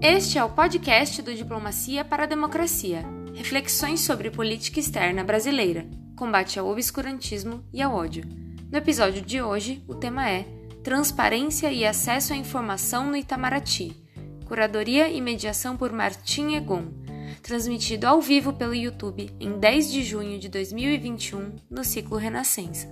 Este é o podcast do Diplomacia para a Democracia. Reflexões sobre política externa brasileira, combate ao obscurantismo e ao ódio. No episódio de hoje, o tema é Transparência e acesso à informação no Itamaraty. Curadoria e mediação por Martim Egon. Transmitido ao vivo pelo YouTube em 10 de junho de 2021, no ciclo Renascença.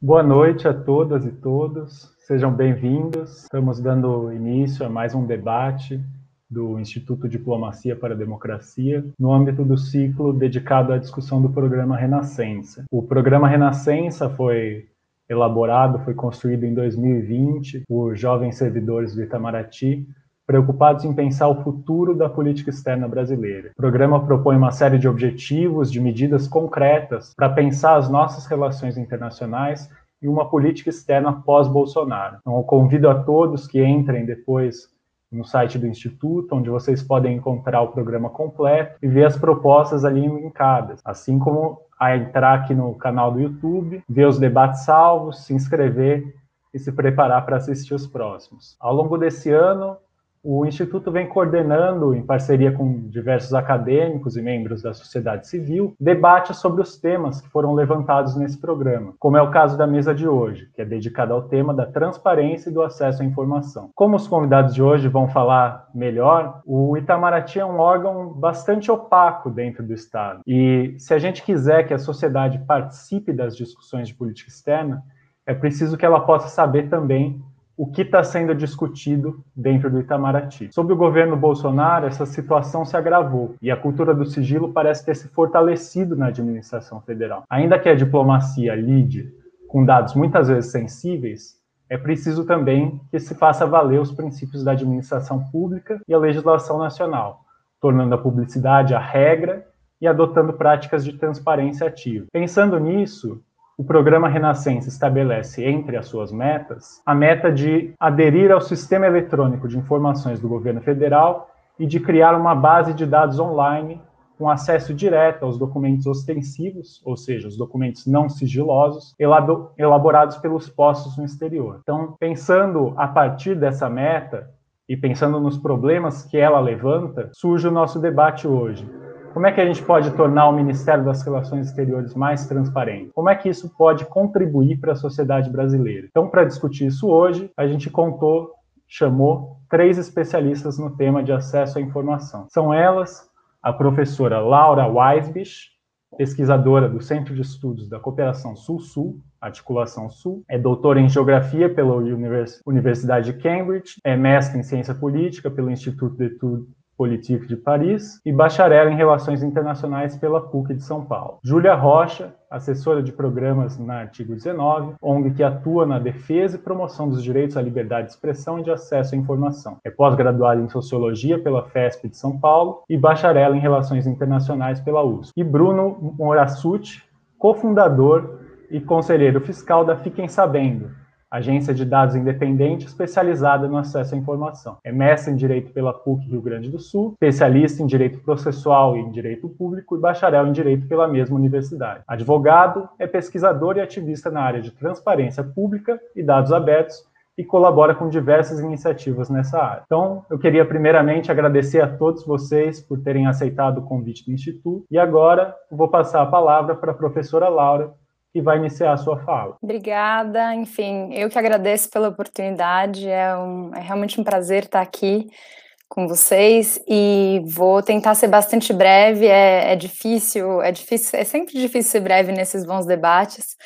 Boa noite a todas e todos. Sejam bem-vindos. Estamos dando início a mais um debate do Instituto Diplomacia para a Democracia, no âmbito do ciclo dedicado à discussão do programa Renascença. O programa Renascença foi elaborado, foi construído em 2020 por jovens servidores do Itamaraty, preocupados em pensar o futuro da política externa brasileira. O programa propõe uma série de objetivos, de medidas concretas para pensar as nossas relações internacionais e uma política externa pós-Bolsonaro. Então, eu convido a todos que entrem depois no site do Instituto, onde vocês podem encontrar o programa completo e ver as propostas ali linkadas, assim como a entrar aqui no canal do YouTube, ver os debates salvos, se inscrever e se preparar para assistir os próximos. Ao longo desse ano, o Instituto vem coordenando, em parceria com diversos acadêmicos e membros da sociedade civil, debates sobre os temas que foram levantados nesse programa, como é o caso da mesa de hoje, que é dedicada ao tema da transparência e do acesso à informação. Como os convidados de hoje vão falar melhor, o Itamaraty é um órgão bastante opaco dentro do Estado. E se a gente quiser que a sociedade participe das discussões de política externa, é preciso que ela possa saber também o que está sendo discutido dentro do Itamaraty. Sob o governo Bolsonaro, essa situação se agravou e a cultura do sigilo parece ter se fortalecido na administração federal. Ainda que a diplomacia lide com dados muitas vezes sensíveis, é preciso também que se faça valer os princípios da administração pública e a legislação nacional, tornando a publicidade a regra e adotando práticas de transparência ativa. Pensando nisso, o programa Renascença estabelece entre as suas metas a meta de aderir ao sistema eletrônico de informações do governo federal e de criar uma base de dados online com acesso direto aos documentos ostensivos, ou seja, os documentos não sigilosos, elaborados pelos postos no exterior. Então, pensando a partir dessa meta e pensando nos problemas que ela levanta, surge o nosso debate hoje. Como é que a gente pode tornar o Ministério das Relações Exteriores mais transparente? Como é que isso pode contribuir para a sociedade brasileira? Então, para discutir isso hoje, a gente contou, chamou três especialistas no tema de acesso à informação. São elas a professora Laura Weisbich, pesquisadora do Centro de Estudos da Cooperação Sul-Sul, Articulação Sul, é doutora em Geografia pela Universidade de Cambridge, é mestre em Ciência Política pelo Instituto de Politique de Paris e bacharel em Relações Internacionais pela PUC de São Paulo. Júlia Rocha, assessora de programas na Artigo 19, ONG que atua na defesa e promoção dos direitos à liberdade de expressão e de acesso à informação. É pós-graduada em Sociologia pela FESP de São Paulo e bacharel em Relações Internacionais pela USP. E Bruno Morassuti, cofundador e conselheiro fiscal da Fiquem Sabendo, agência de dados independente especializada no acesso à informação. É mestre em Direito pela PUC Rio Grande do Sul, especialista em Direito Processual e em Direito Público e bacharel em Direito pela mesma universidade. Advogado, é pesquisador e ativista na área de transparência pública e dados abertos e colabora com diversas iniciativas nessa área. Então, eu queria primeiramente agradecer a todos vocês por terem aceitado o convite do Instituto e agora vou passar a palavra para a professora Laura que vai iniciar a sua fala. Obrigada, enfim, eu que agradeço pela oportunidade, é, um, é realmente um prazer estar aqui com vocês e vou tentar ser bastante breve, é, é difícil, é difícil, é sempre difícil ser breve nesses bons debates,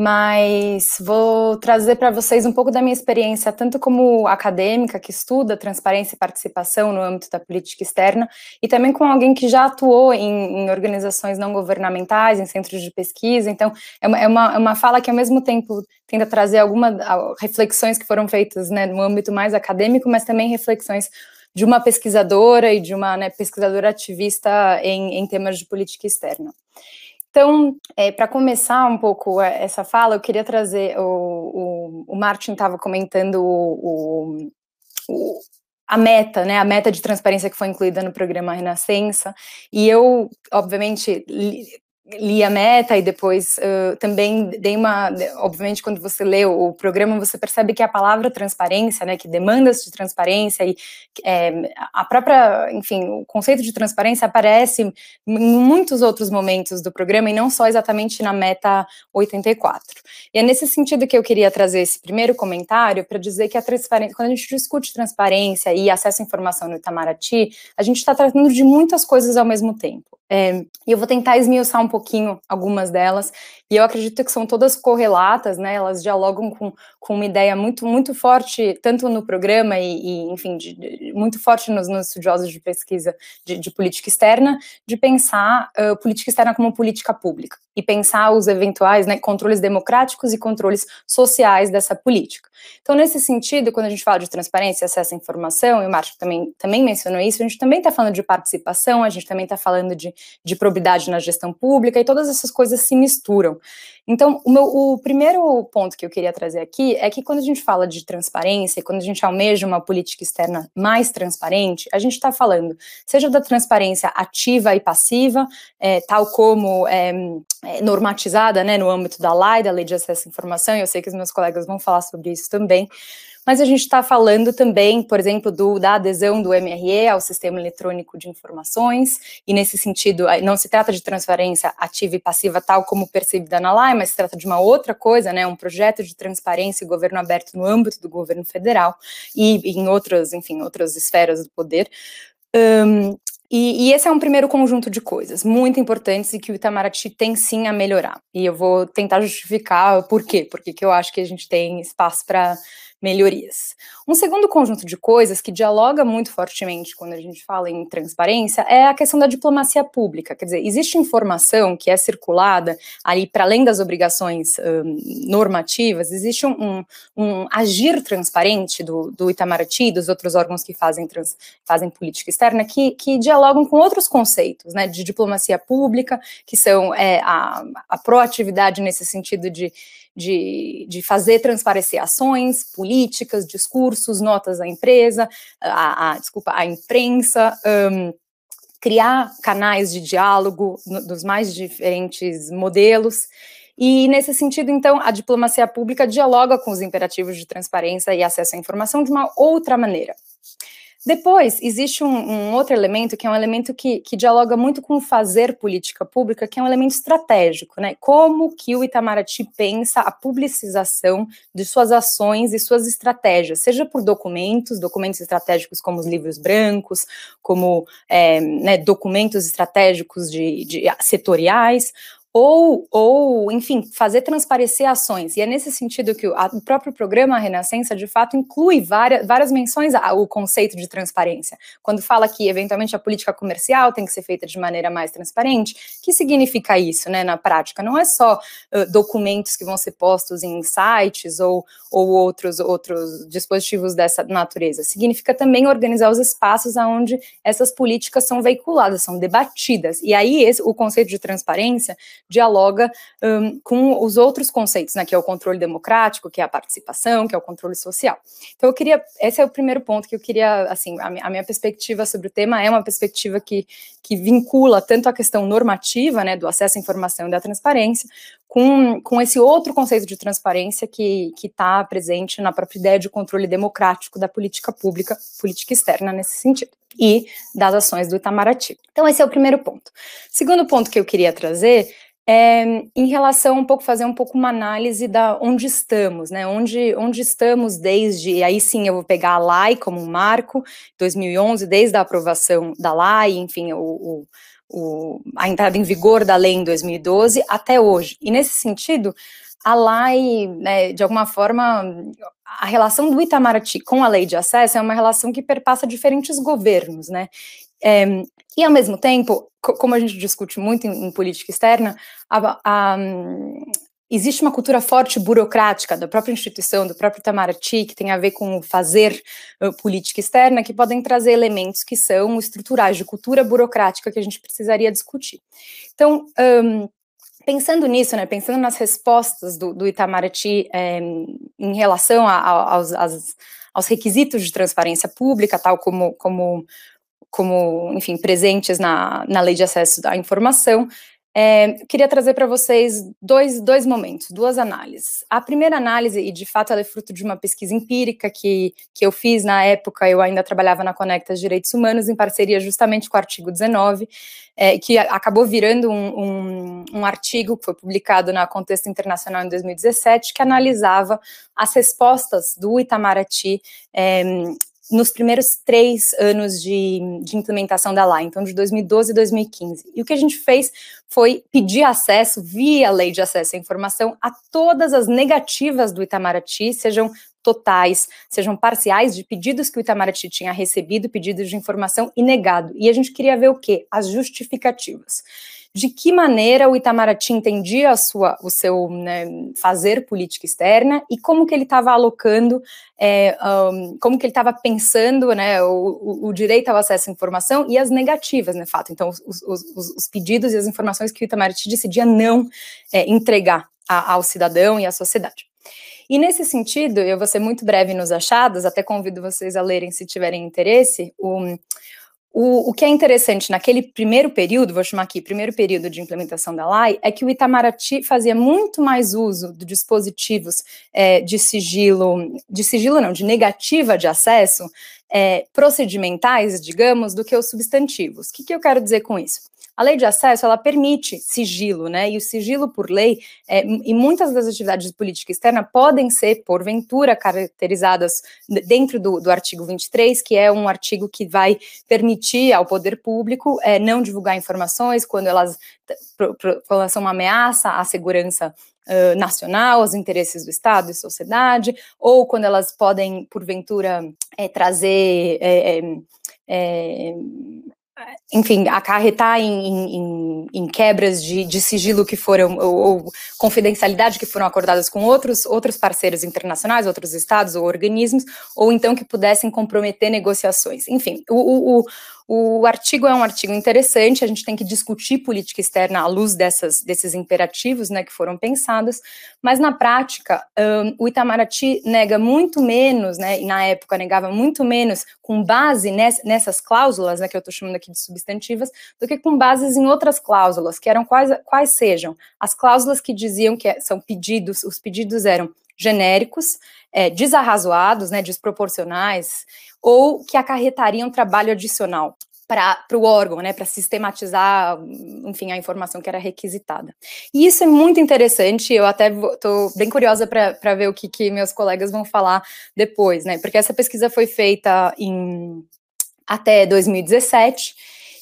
mas vou trazer para vocês um pouco da minha experiência, tanto como acadêmica que estuda transparência e participação no âmbito da política externa, e também com alguém que já atuou em, em organizações não governamentais, em centros de pesquisa. Então, é uma, é uma, é uma fala que, ao mesmo tempo, tenta trazer algumas reflexões que foram feitas né, no âmbito mais acadêmico, mas também reflexões de uma pesquisadora e de uma né, pesquisadora ativista em, em temas de política externa. Então, é, para começar um pouco é, essa fala, eu queria trazer o, o, o Martin estava comentando o, o, a meta, né, a meta de transparência que foi incluída no programa Renascença, e eu, obviamente, li, li a meta e depois uh, também dei uma, obviamente quando você lê o programa você percebe que a palavra transparência, né, que demandas de transparência e é, a própria, enfim, o conceito de transparência aparece em muitos outros momentos do programa e não só exatamente na meta 84. E é nesse sentido que eu queria trazer esse primeiro comentário para dizer que a transparência, quando a gente discute transparência e acesso à informação no Itamaraty, a gente está tratando de muitas coisas ao mesmo tempo. É, e eu vou tentar esmiuçar um pouquinho algumas delas, e eu acredito que são todas correlatas, né? Elas dialogam com, com uma ideia muito, muito forte, tanto no programa e, e enfim, de, de, muito forte nos, nos, estudiosos de pesquisa de, de política externa, de pensar uh, política externa como política pública e pensar os eventuais né, controles democráticos e controles sociais dessa política. Então, nesse sentido, quando a gente fala de transparência acesso à informação, e o Márcio também, também mencionou isso, a gente também está falando de participação, a gente também está falando de, de probidade na gestão pública, e todas essas coisas se misturam. Então, o, meu, o primeiro ponto que eu queria trazer aqui é que quando a gente fala de transparência, quando a gente almeja uma política externa mais transparente, a gente está falando, seja da transparência ativa e passiva, é, tal como é, é, normatizada né, no âmbito da LAI, da Lei de Acesso à Informação, e eu sei que os meus colegas vão falar sobre isso também, mas a gente está falando também, por exemplo, do, da adesão do MRE ao Sistema Eletrônico de Informações, e nesse sentido, não se trata de transparência ativa e passiva, tal como percebida na LAI, mas se trata de uma outra coisa, né, um projeto de transparência e governo aberto no âmbito do governo federal e em outras, enfim, outras esferas do poder. Um, e, e, esse é um primeiro conjunto de coisas muito importantes e que o Itamaraty tem sim a melhorar. E eu vou tentar justificar por quê, porque que eu acho que a gente tem espaço para melhorias. Um segundo conjunto de coisas que dialoga muito fortemente quando a gente fala em transparência é a questão da diplomacia pública. Quer dizer, existe informação que é circulada ali para além das obrigações um, normativas, existe um, um, agir transparente do, do Itamaraty, dos outros órgãos que fazem, trans, fazem política externa, que, que dialogam com outros conceitos, né, de diplomacia pública, que são é, a, a proatividade nesse sentido de de, de fazer transparecer ações, políticas, discursos, notas à empresa, a, a desculpa, à imprensa, um, criar canais de diálogo no, dos mais diferentes modelos. E, nesse sentido, então, a diplomacia pública dialoga com os imperativos de transparência e acesso à informação de uma outra maneira. Depois, existe um, um, outro elemento que é um elemento que, que dialoga muito com o fazer política pública, que é um elemento estratégico, né? Como que o Itamaraty pensa a publicização de suas ações e suas estratégias, seja por documentos, documentos estratégicos como os livros brancos, como é, né, documentos estratégicos de, de setoriais, ou, ou, enfim, fazer transparecer ações. E é nesse sentido que o, a, o próprio programa Renascença, de fato, inclui várias, várias menções ao conceito de transparência. Quando fala que, eventualmente, a política comercial tem que ser feita de maneira mais transparente, que significa isso, né, na prática? Não é só uh, documentos que vão ser postos em sites ou, ou outros, outros dispositivos dessa natureza. Significa também organizar os espaços onde essas políticas são veiculadas, são debatidas. E aí, esse, o conceito de transparência dialoga um, com os outros conceitos, né, que é o controle democrático, que é a participação, que é o controle social. Então, eu queria, esse é o primeiro ponto que eu queria, assim, a, a minha perspectiva sobre o tema é uma perspectiva que, que vincula tanto a questão normativa, né, do acesso à informação e da transparência, com, com esse outro conceito de transparência que está presente na própria ideia de controle democrático da política pública, política externa nesse sentido, e das ações do Itamaraty. Então, esse é o primeiro ponto. Segundo ponto que eu queria trazer é, em relação um pouco fazer um pouco uma análise da onde estamos, né? Onde, onde estamos desde aí sim eu vou pegar a LAI como um marco, 2011 desde a aprovação da LAI, enfim, o, o, o, a entrada em vigor da lei em 2012 até hoje. E nesse sentido, a LAI, né, de alguma forma, a relação do Itamaraty com a lei de acesso é uma relação que perpassa diferentes governos, né? É, e, ao mesmo tempo, como a gente discute muito em, em política externa, a, a, existe uma cultura forte burocrática da própria instituição, do próprio Itamaraty, que tem a ver com fazer uh, política externa, que podem trazer elementos que são estruturais, de cultura burocrática que a gente precisaria discutir. Então, um, pensando nisso, né, pensando nas respostas do, do Itamaraty é, em relação a, a, aos, aos, requisitos de transparência pública, tal como, como como, enfim, presentes na, na lei de acesso à informação, é, queria trazer para vocês dois, dois momentos, duas análises. A primeira análise, e de fato ela é fruto de uma pesquisa empírica que, que eu fiz na época, eu ainda trabalhava na Conectas Direitos Humanos, em parceria justamente com o artigo 19, é, que acabou virando um, um, um, artigo que foi publicado na Contexto Internacional em 2017, que analisava as respostas do Itamaraty é, nos primeiros três anos de, de implementação da lei, então de 2012 e 2015. E o que a gente fez foi pedir acesso, via lei de acesso à informação, a todas as negativas do Itamaraty, sejam totais, sejam parciais, de pedidos que o Itamaraty tinha recebido, pedidos de informação e negado. E a gente queria ver o quê? As justificativas de que maneira o Itamaraty entendia a sua, o seu né, fazer política externa e como que ele estava alocando, é, um, como que ele estava pensando né, o, o, direito ao acesso à informação e as negativas, né, fato. Então, os, os, os pedidos e as informações que o Itamaraty decidia não é, entregar a, ao cidadão e à sociedade. E nesse sentido, eu vou ser muito breve nos achados, até convido vocês a lerem se tiverem interesse, o, o, o, que é interessante naquele primeiro período, vou chamar aqui primeiro período de implementação da lei, é que o Itamaraty fazia muito mais uso de dispositivos é, de sigilo, de sigilo não, de negativa de acesso, é, procedimentais, digamos, do que os substantivos. O que, que eu quero dizer com isso? A lei de acesso, ela permite sigilo, né? E o sigilo por lei, é, e muitas das atividades de política externa podem ser, porventura, caracterizadas dentro do, do artigo 23, que é um artigo que vai permitir ao poder público é, não divulgar informações quando elas, quando são uma ameaça à segurança Uh, nacional, aos interesses do Estado e sociedade, ou quando elas podem, porventura, é, trazer é, é, é enfim, acarretar em, em, em quebras de, de, sigilo que foram, ou, ou, confidencialidade que foram acordadas com outros, outros parceiros internacionais, outros estados ou organismos, ou então que pudessem comprometer negociações. Enfim, o, o, o artigo é um artigo interessante, a gente tem que discutir política externa à luz dessas, desses imperativos né, que foram pensados, mas na prática, um, o Itamaraty nega muito menos, né, e na época negava muito menos com base ness, nessas cláusulas, né, que eu estou chamando aqui de substantivas, do que com bases em outras cláusulas, que eram quais, quais sejam. As cláusulas que diziam que é, são pedidos, os pedidos eram genéricos, é, desarrazoados, né, desproporcionais, ou que acarretariam trabalho adicional para o órgão, né, para sistematizar, enfim, a informação que era requisitada. E isso é muito interessante, eu até estou bem curiosa para ver o que, que meus colegas vão falar depois, né, porque essa pesquisa foi feita em até 2017,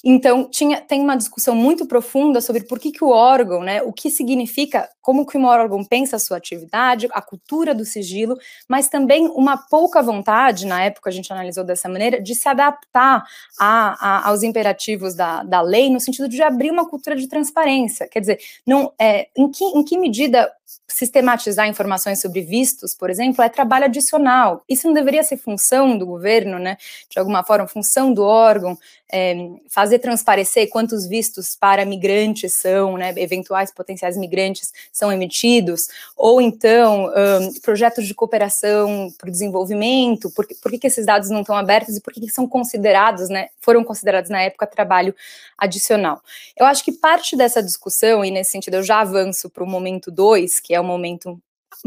então, tinha, tem uma discussão muito profunda sobre por que, que o órgão, né, o que significa, como que um órgão pensa a sua atividade, a cultura do sigilo, mas também uma pouca vontade, na época a gente analisou dessa maneira, de se adaptar a, a, aos imperativos da, da lei, no sentido de abrir uma cultura de transparência. Quer dizer, não, é, em, que, em que medida sistematizar informações sobre vistos, por exemplo, é trabalho adicional. Isso não deveria ser função do governo, né? De alguma forma, função do órgão, é, fazer transparecer quantos vistos para migrantes são, né? Eventuais potenciais migrantes são emitidos, ou então um, projetos de cooperação para o desenvolvimento, por, por que, que esses dados não estão abertos e por que, que são considerados, né? Foram considerados na época trabalho adicional. Eu acho que parte dessa discussão, e nesse sentido eu já avanço para o momento 2, que é o momento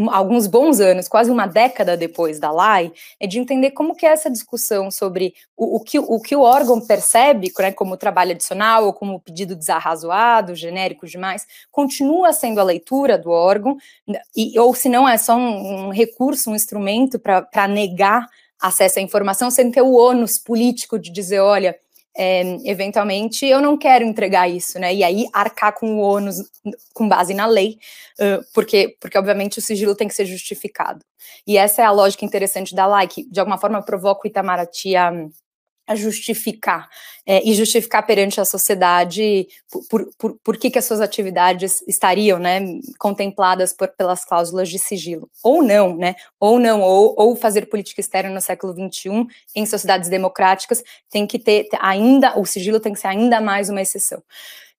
alguns bons anos, quase uma década depois da LAI, é de entender como que é essa discussão sobre o, o que, o que o órgão percebe né, como trabalho adicional ou como pedido desarrazoado, genérico demais, continua sendo a leitura do órgão, e, ou se não é só um, um recurso, um instrumento para negar acesso à informação, sem ter o ônus político de dizer, olha, é, eventualmente eu não quero entregar isso, né? E aí arcar com o ônus com base na lei, uh, porque, porque obviamente o sigilo tem que ser justificado. E essa é a lógica interessante da lei, que de alguma forma provoca o Itamaraty a, a justificar é, e justificar perante a sociedade por, por, por que, que as suas atividades estariam né, contempladas por, pelas cláusulas de sigilo, ou não, né, ou não, ou, ou fazer política externa no século XXI em sociedades democráticas tem que ter ainda, o sigilo tem que ser ainda mais uma exceção.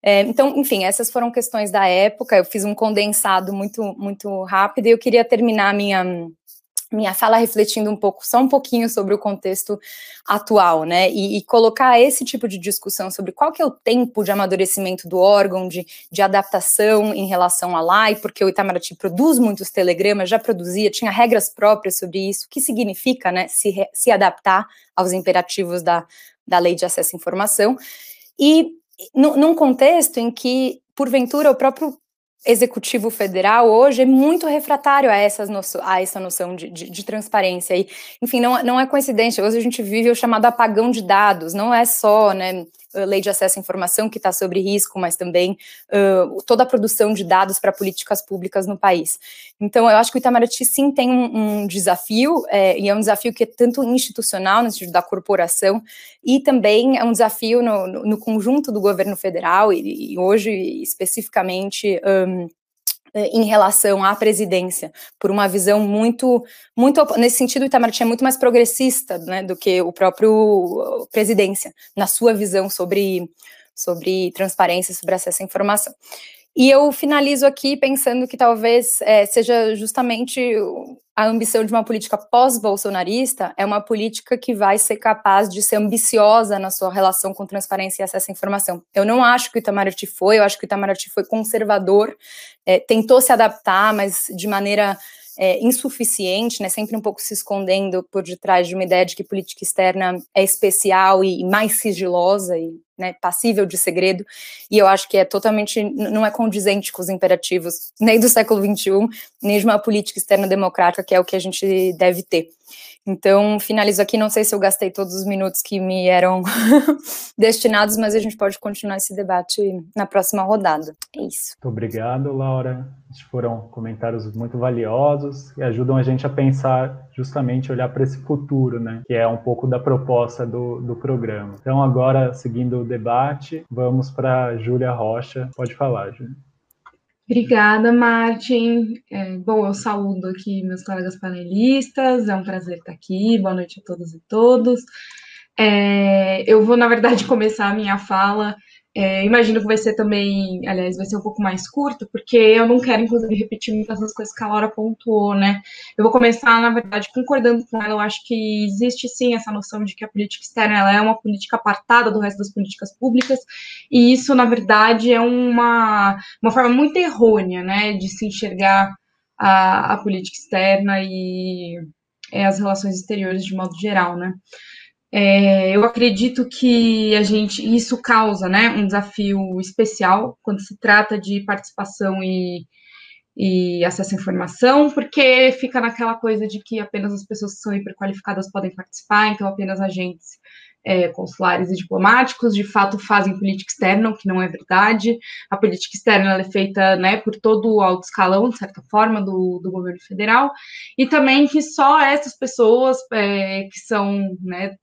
É, então, enfim, essas foram questões da época, eu fiz um condensado muito, muito rápido e eu queria terminar minha minha fala refletindo um pouco, só um pouquinho sobre o contexto atual, né? E, e, colocar esse tipo de discussão sobre qual que é o tempo de amadurecimento do órgão, de, de adaptação em relação à lei, porque o Itamaraty produz muitos telegramas, já produzia, tinha regras próprias sobre isso, o que significa, né, se, se adaptar aos imperativos da, da lei de acesso à informação. E num contexto em que, porventura, o próprio executivo federal hoje é muito refratário a, essas noção, a essa noção de, de, de, transparência. E, enfim, não, não é coincidência, hoje a gente vive o chamado apagão de dados, não é só né, lei de acesso à informação que está sobre risco, mas também uh, toda a produção de dados para políticas públicas no país. Então, eu acho que o Itamaraty sim tem um, um desafio, é, e é um desafio que é tanto institucional, no sentido da corporação, e também é um desafio no, no, no conjunto do governo federal, e, e hoje especificamente. Um, eh, em relação à presidência, por uma visão muito, muito nesse sentido, o Itamaraty é muito mais progressista, né, do que o próprio presidência, na sua visão sobre, sobre transparência, sobre acesso à informação. E eu finalizo aqui pensando que talvez é, seja justamente a ambição de uma política pós-bolsonarista é uma política que vai ser capaz de ser ambiciosa na sua relação com transparência e acesso à informação. Eu não acho que o Itamaraty foi, eu acho que o Itamaraty foi conservador, é, tentou se adaptar, mas de maneira é, insuficiente, né, sempre um pouco se escondendo por detrás de uma ideia de que política externa é especial e mais sigilosa e né, passível de segredo, e eu acho que é totalmente, não é condizente com os imperativos nem do século XXI, nem de uma política externa democrática, que é o que a gente deve ter. Então, finalizo aqui, não sei se eu gastei todos os minutos que me eram destinados, mas a gente pode continuar esse debate na próxima rodada. É isso. Muito obrigado, Laura. Foram comentários muito valiosos e ajudam a gente a pensar justamente olhar para esse futuro, né? Que é um pouco da proposta do, do programa. Então, agora, seguindo o debate, vamos para Júlia Rocha. Pode falar, Júlia. Obrigada, Martin. É, bom, eu saúdo aqui meus colegas panelistas, é um prazer estar aqui. Boa noite a todas e todos. É, eu vou, na verdade, começar a minha fala é, imagino que vai ser também, aliás, vai ser um pouco mais curto, porque eu não quero, inclusive, repetir muitas das coisas que a Laura pontuou, né? Eu vou começar, na verdade, concordando com ela. Eu acho que existe sim essa noção de que a política externa ela é uma política apartada do resto das políticas públicas, e isso, na verdade, é uma, uma forma muito errônea, né, de se enxergar a, a política externa e é, as relações exteriores de modo geral, né? É, eu acredito que a gente isso causa né, um desafio especial quando se trata de participação e, e acesso à informação, porque fica naquela coisa de que apenas as pessoas que são hiperqualificadas podem participar, então apenas agentes é, consulares e diplomáticos de fato fazem política externa, o que não é verdade. A política externa é feita né, por todo o alto escalão, de certa forma, do, do governo federal, e também que só essas pessoas é, que são né,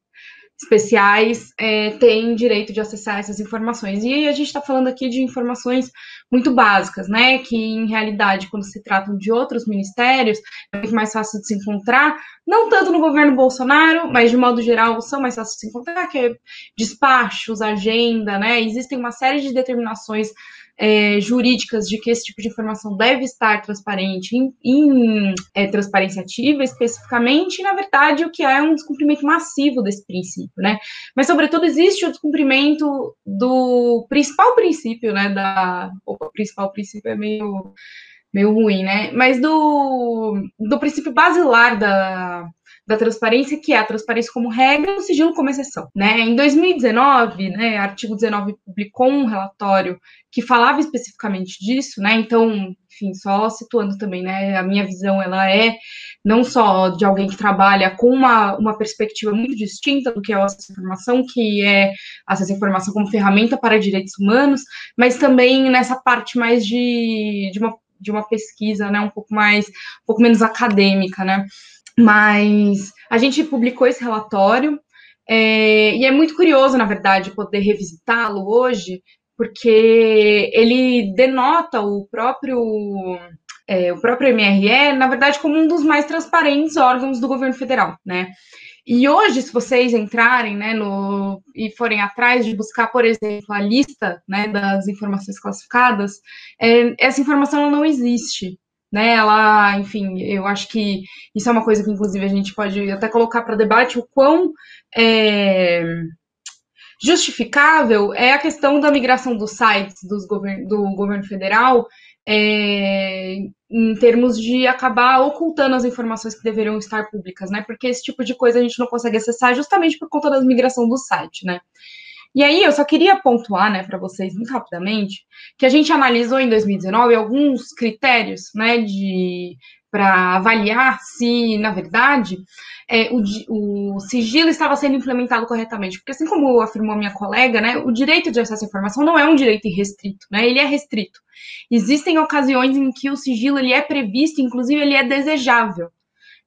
especiais é, têm direito de acessar essas informações. E a gente está falando aqui de informações muito básicas, né? Que em realidade, quando se tratam de outros ministérios, é muito mais fácil de se encontrar, não tanto no governo Bolsonaro, mas de modo geral são mais fáceis de se encontrar, que é despachos, agenda, né? Existem uma série de determinações é, jurídicas de que esse tipo de informação deve estar transparente em, em é, transparência ativa especificamente, e na verdade o que é um descumprimento massivo desse princípio, né? Mas sobretudo existe o descumprimento do principal princípio, né? Da o principal princípio é meio meio ruim, né? Mas do, do princípio basilar da, da transparência, que é a transparência como regra e o sigilo como exceção. Né? Em 2019, né, artigo 19 publicou um relatório que falava especificamente disso, né? Então, enfim, só situando também, né? A minha visão ela é não só de alguém que trabalha com uma, uma perspectiva muito distinta do que é o acesso à informação, que é acesso à informação como ferramenta para direitos humanos, mas também nessa parte mais de, de, uma, de uma pesquisa, né? Um pouco mais, um pouco menos acadêmica, né? Mas a gente publicou esse relatório é, e é muito curioso, na verdade, poder revisitá-lo hoje, porque ele denota o próprio é, o próprio MRE, na verdade, como um dos mais transparentes órgãos do governo federal, né? E hoje, se vocês entrarem, né, no, e forem atrás de buscar, por exemplo, a lista, né, das informações classificadas, é, essa informação não existe, né? Ela, enfim, eu acho que isso é uma coisa que, inclusive, a gente pode até colocar para debate o quão é, justificável é a questão da migração dos sites dos govern do governo federal é, em termos de acabar ocultando as informações que deveriam estar públicas, né? Porque esse tipo de coisa a gente não consegue acessar justamente por conta da migração do site, né? E aí eu só queria pontuar, né, para vocês muito rapidamente, que a gente analisou em 2019 alguns critérios, né, de para avaliar se, na verdade, é, o, o, sigilo estava sendo implementado corretamente. Porque, assim como afirmou minha colega, né, o direito de acesso à informação não é um direito irrestrito, né, ele é restrito. Existem ocasiões em que o sigilo ele é previsto, inclusive ele é desejável.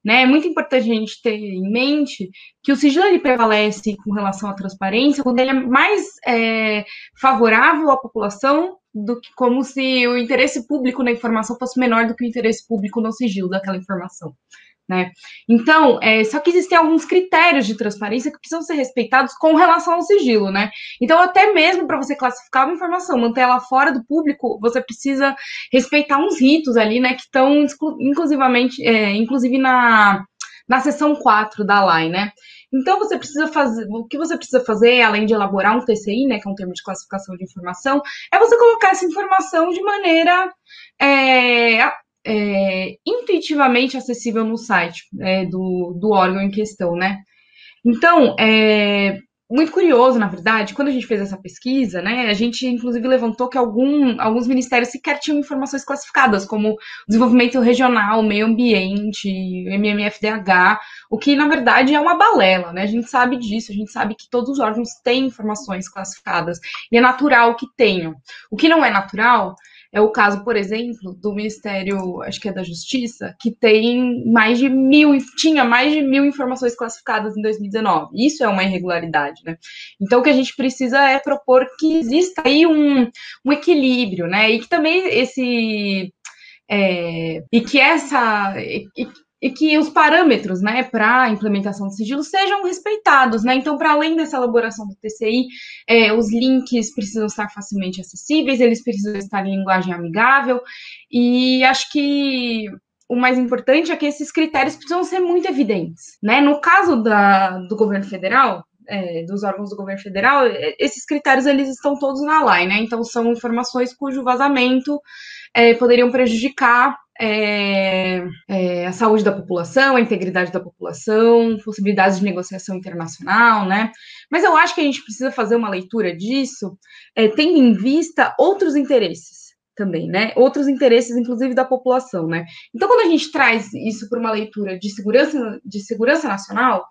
Né? É muito importante a gente ter em mente que o sigilo ele prevalece com relação à transparência quando ele é mais é, favorável à população do que como se o interesse público na informação fosse menor do que o interesse público no sigilo daquela informação. Né? Então, é, só que existem alguns critérios de transparência que precisam ser respeitados com relação ao sigilo, né? Então, até mesmo para você classificar uma informação, manter ela fora do público, você precisa respeitar uns ritos ali, né? Que estão inclusivamente, é, inclusive na, na seção 4 da lei, né? Então, você precisa fazer, o que você precisa fazer, além de elaborar um TCI, né, que é um termo de classificação de informação, é você colocar essa informação de maneira é, é, intuitivamente acessível no site é, do, do órgão em questão, né? Então, é muito curioso, na verdade, quando a gente fez essa pesquisa, né, a gente inclusive levantou que algum, alguns ministérios sequer tinham informações classificadas, como desenvolvimento regional, meio ambiente, MMFDH, o que na verdade é uma balela, né? A gente sabe disso, a gente sabe que todos os órgãos têm informações classificadas e é natural que tenham. O que não é natural é o caso, por exemplo, do Ministério, acho que é da Justiça, que tem mais de mil, tinha mais de mil informações classificadas em 2019. Isso é uma irregularidade, né? Então, o que a gente precisa é propor que exista aí um, um equilíbrio, né? E que também esse. É, e que essa. E, e que os parâmetros né, para a implementação do sigilo sejam respeitados. Né? Então, para além dessa elaboração do TCI, é, os links precisam estar facilmente acessíveis, eles precisam estar em linguagem amigável, e acho que o mais importante é que esses critérios precisam ser muito evidentes. Né? No caso da, do governo federal, é, dos órgãos do governo federal, é, esses critérios eles estão todos na lei, né? Então são informações cujo vazamento é, poderiam prejudicar é, é, a saúde da população, a integridade da população, possibilidades de negociação internacional, né? Mas eu acho que a gente precisa fazer uma leitura disso, é, tendo em vista outros interesses também, né? Outros interesses, inclusive, da população, né? Então, quando a gente traz isso para uma leitura de segurança, de segurança nacional,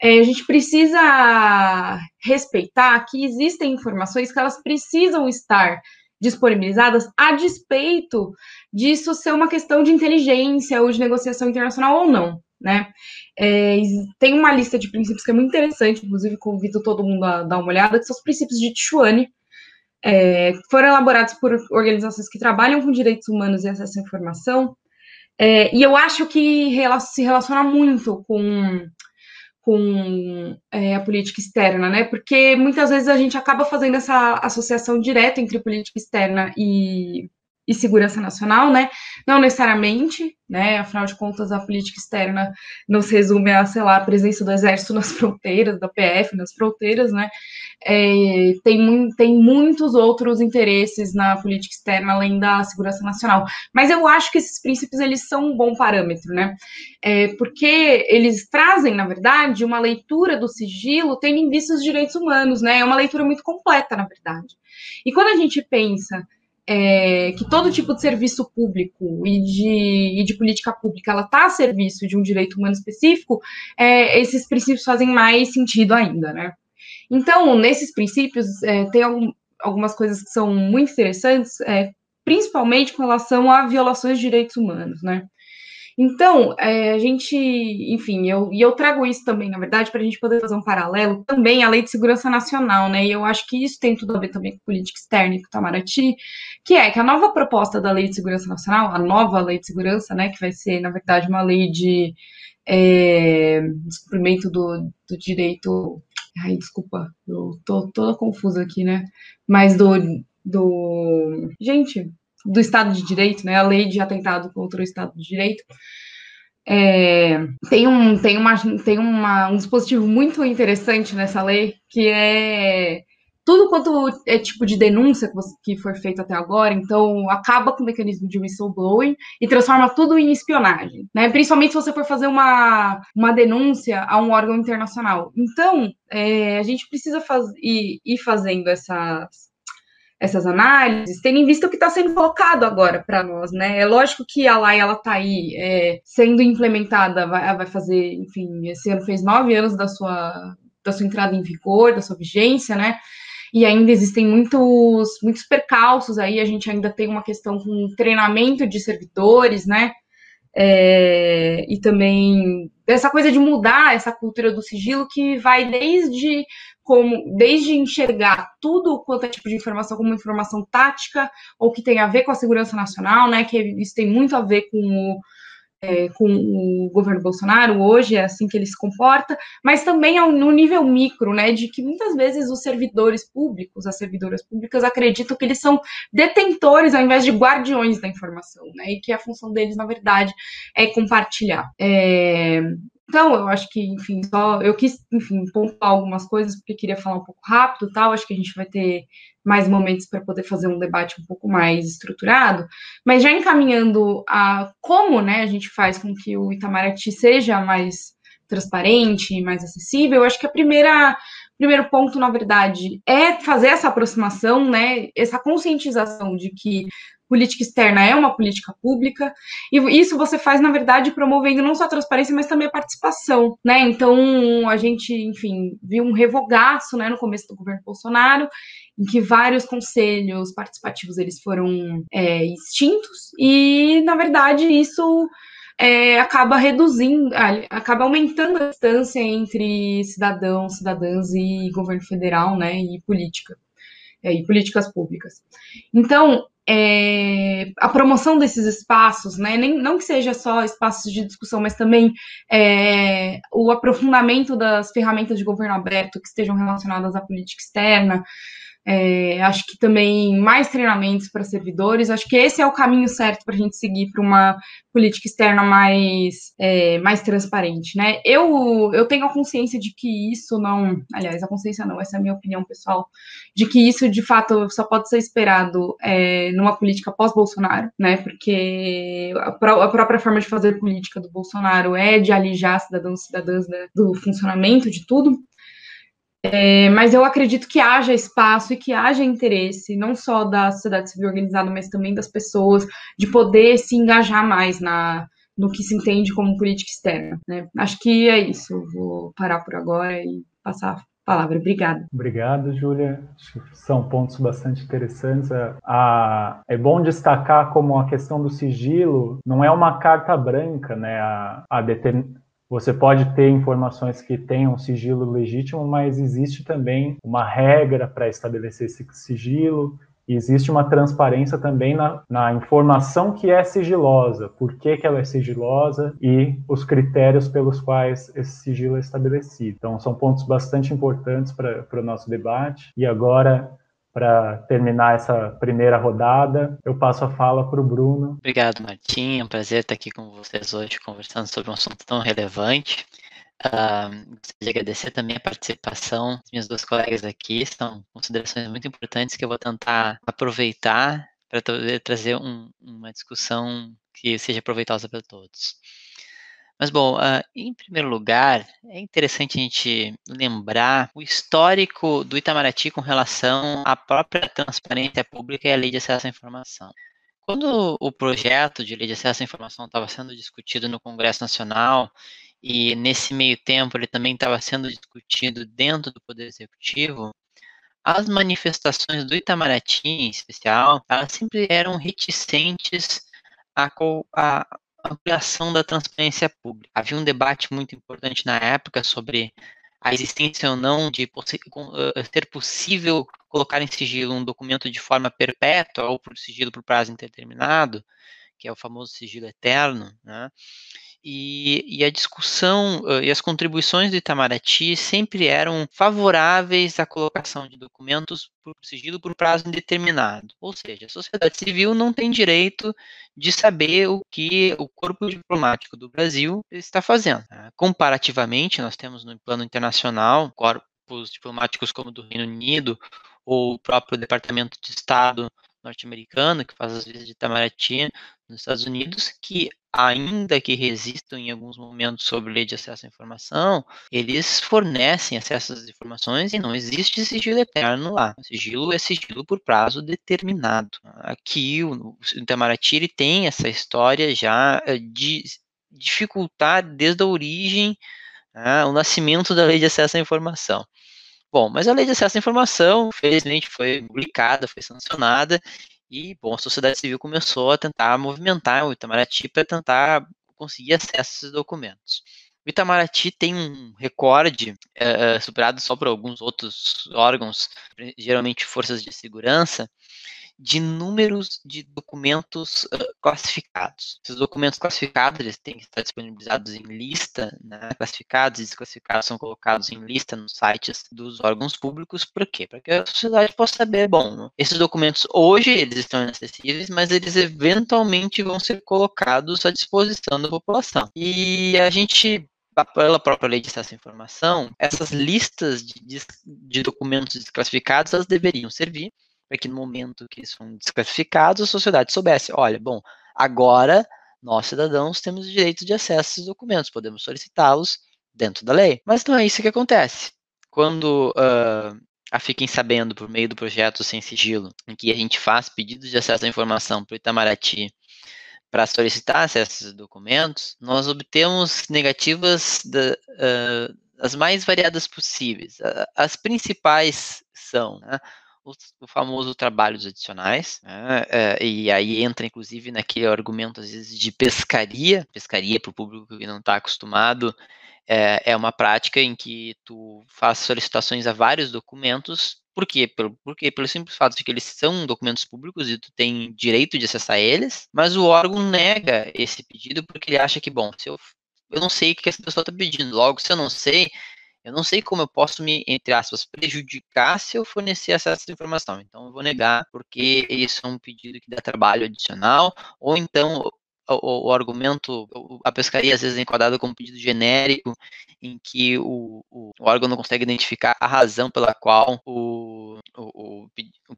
é, a gente precisa respeitar que existem informações que elas precisam estar disponibilizadas a despeito disso ser uma questão de inteligência ou de negociação internacional ou não, né? É, tem uma lista de princípios que é muito interessante, inclusive convido todo mundo a dar uma olhada, que são os princípios de Tijuana, é, foram elaborados por organizações que trabalham com direitos humanos e acesso à informação, é, e eu acho que se relaciona muito com com é, a política externa, né? Porque muitas vezes a gente acaba fazendo essa associação direta entre política externa e, e segurança nacional, né? Não necessariamente, né? Afinal de contas, a política externa não se resume a, sei lá, a presença do exército nas fronteiras, da PF nas fronteiras, né? É, tem, tem muitos outros interesses na política externa além da segurança nacional. Mas eu acho que esses princípios eles são um bom parâmetro, né? É, porque eles trazem, na verdade, uma leitura do sigilo tendo em vista os direitos humanos, né? É uma leitura muito completa, na verdade. E quando a gente pensa é, que todo tipo de serviço público e de, e de política pública ela está a serviço de um direito humano específico, é, esses princípios fazem mais sentido ainda, né? Então, nesses princípios, é, tem algum, algumas coisas que são muito interessantes, é, principalmente com relação a violações de direitos humanos, né? Então, é, a gente, enfim, eu, e eu trago isso também, na verdade, para a gente poder fazer um paralelo também à Lei de Segurança Nacional, né? E eu acho que isso tem tudo a ver também com política externa e com o Itamaraty, que é que a nova proposta da Lei de Segurança Nacional, a nova Lei de Segurança, né, que vai ser, na verdade, uma lei de é, descobrimento do, do direito. Ai, desculpa, eu tô toda confusa aqui, né? Mas do. do... Gente, do Estado de Direito, né, a lei de atentado contra o Estado de Direito, é, tem um, tem, uma, tem uma, um dispositivo muito interessante nessa lei, que é tudo quanto é tipo de denúncia que foi feito até agora, então acaba com o mecanismo de whistleblowing e transforma tudo em espionagem, né? Principalmente se você for fazer uma, uma denúncia a um órgão internacional. Então, é, a gente precisa faz, ir, ir fazendo essas, essas análises, tendo em vista o que está sendo colocado agora para nós, né? É lógico que a lei ela está aí é, sendo implementada, vai, vai fazer, enfim, esse ano fez nove anos da sua da sua entrada em vigor, da sua vigência, né? e ainda existem muitos, muitos percalços aí, a gente ainda tem uma questão com treinamento de servidores, né? É, e também essa coisa de mudar essa cultura do sigilo que vai desde como desde enxergar tudo quanto é tipo de informação como informação tática ou que tem a ver com a segurança nacional, né? Que isso tem muito a ver com o é, com o governo Bolsonaro hoje, é assim que ele se comporta, mas também no nível micro, né, de que muitas vezes os servidores públicos, as servidoras públicas acreditam que eles são detentores ao invés de guardiões da informação, né, e que a função deles, na verdade, é compartilhar. É, então, eu acho que, enfim, só eu quis, enfim, pontuar algumas coisas porque queria falar um pouco rápido, tal. Acho que a gente vai ter mais momentos para poder fazer um debate um pouco mais estruturado, mas já encaminhando a como, né, a gente faz com que o Itamaraty seja mais transparente, mais acessível. Eu acho que a primeira primeiro ponto, na verdade, é fazer essa aproximação, né, essa conscientização de que política externa é uma política pública, e isso você faz, na verdade, promovendo não só a transparência, mas também a participação, né? Então, a gente, enfim, viu um revogaço, né, no começo do governo Bolsonaro, em que vários conselhos participativos eles foram é, extintos, e, na verdade, isso é, acaba reduzindo, acaba aumentando a distância entre cidadãos, cidadãs e governo federal, né, e política, é, e políticas públicas. Então, é, a promoção desses espaços, né, nem, não que seja só espaços de discussão, mas também é, o aprofundamento das ferramentas de governo aberto que estejam relacionadas à política externa, é, acho que também mais treinamentos para servidores. Acho que esse é o caminho certo para a gente seguir para uma política externa mais, é, mais transparente, né? Eu, eu tenho a consciência de que isso não, aliás, a consciência não, essa é a minha opinião pessoal, de que isso de fato só pode ser esperado é, numa política pós-Bolsonaro, né? Porque a, a, própria forma de fazer política do Bolsonaro é de alijar cidadãos e cidadãs né, do funcionamento de tudo. É, mas eu acredito que haja espaço e que haja interesse, não só da sociedade civil organizada, mas também das pessoas, de poder se engajar mais na, no que se entende como política externa. Né? Acho que é isso. Vou parar por agora e passar a palavra. Obrigada. Obrigado, Júlia. São pontos bastante interessantes. A, é bom destacar como a questão do sigilo não é uma carta branca, né? A, a você pode ter informações que tenham sigilo legítimo, mas existe também uma regra para estabelecer esse sigilo. Existe uma transparência também na, na, informação que é sigilosa, por que, que ela é sigilosa e os critérios pelos quais esse sigilo é estabelecido. Então, são pontos bastante importantes para o nosso debate. E agora, para terminar essa primeira rodada. Eu passo a fala para o Bruno. Obrigado, Martim. É um prazer estar aqui com vocês hoje conversando sobre um assunto tão relevante. Uh, gostaria de agradecer também a participação das minhas duas colegas aqui. São considerações muito importantes que eu vou tentar aproveitar para trazer um, uma discussão que seja proveitosa para todos. Mas, bom, uh, em primeiro lugar, é interessante a gente lembrar o histórico do Itamaraty com relação à própria transparência pública e à lei de acesso à informação. Quando o projeto de lei de acesso à informação estava sendo discutido no Congresso Nacional, e nesse meio tempo ele também estava sendo discutido dentro do Poder Executivo, as manifestações do Itamaraty, em especial, elas sempre eram reticentes a, a, ampliação da transparência pública. Havia um debate muito importante na época sobre a existência ou não de ser possível colocar em sigilo um documento de forma perpétua ou por sigilo por prazo indeterminado, que é o famoso sigilo eterno, né? E, e, a discussão e as contribuições do Itamaraty sempre eram favoráveis à colocação de documentos por sigilo por prazo indeterminado. Ou seja, a sociedade civil não tem direito de saber o que o corpo diplomático do Brasil está fazendo. Uh, comparativamente, nós temos no plano internacional corpos diplomáticos como o do Reino Unido ou o próprio Departamento de Estado norte-americano, que faz as vezes de Itamaraty nos Estados Unidos, que ainda que resistam em alguns momentos sobre lei de acesso à informação, eles fornecem acesso às informações e não existe sigilo eterno lá. O sigilo é sigilo por prazo determinado. Aqui o, Itamaraty tem essa história já eh, de dificultar desde a origem né, o nascimento da lei de acesso à informação. Bom, mas a lei de acesso à informação, felizmente, foi publicada, foi sancionada, e, bom, a sociedade civil começou a tentar movimentar o Itamaraty para tentar conseguir acesso a esses documentos. O Itamaraty tem um recorde é, superado só por alguns outros órgãos, geralmente forças de segurança, de números de documentos uh, classificados. Esses documentos classificados eles têm que estar disponibilizados em lista, né? classificados e desclassificados são colocados em lista nos sites dos órgãos públicos. Por quê? Para que a sociedade possa saber, bom, esses documentos hoje eles estão inacessíveis, mas eles eventualmente vão ser colocados à disposição da população. E a gente pela própria lei de acesso à informação, essas listas de, de, de documentos desclassificados, elas deveriam servir para que no momento que são desclassificados, a sociedade soubesse, olha, bom, agora nós cidadãos temos o direito de acesso a esses documentos, podemos solicitá-los dentro da lei. Mas não é isso que acontece. Quando uh, a Fiquem Sabendo, por meio do projeto Sem Sigilo, em que a gente faz pedidos de acesso à informação para o Itamaraty para solicitar acesso a esses documentos, nós obtemos negativas da, uh, as mais variadas possíveis. As principais são né, o, o famoso trabalhos adicionais, né, é, e aí entra inclusive naquele argumento às vezes de pescaria, pescaria para o público que não está acostumado, é, é, uma prática em que tu faz solicitações a vários documentos, por quê? Pelo, porque pelo simples fato de que eles são documentos públicos e tu tem direito de acessar eles, mas o órgão nega esse pedido porque ele acha que, bom, se eu, eu não sei o que essa pessoa está pedindo, logo, se eu não sei, eu não sei como eu posso me, entre aspas, prejudicar se eu fornecer acesso à informação. Então, eu vou negar porque isso é um pedido que dá trabalho adicional, ou então o, o, argumento, a pescaria às vezes é enquadrada como pedido genérico, em que o, o, o, órgão não consegue identificar a razão pela qual o, o,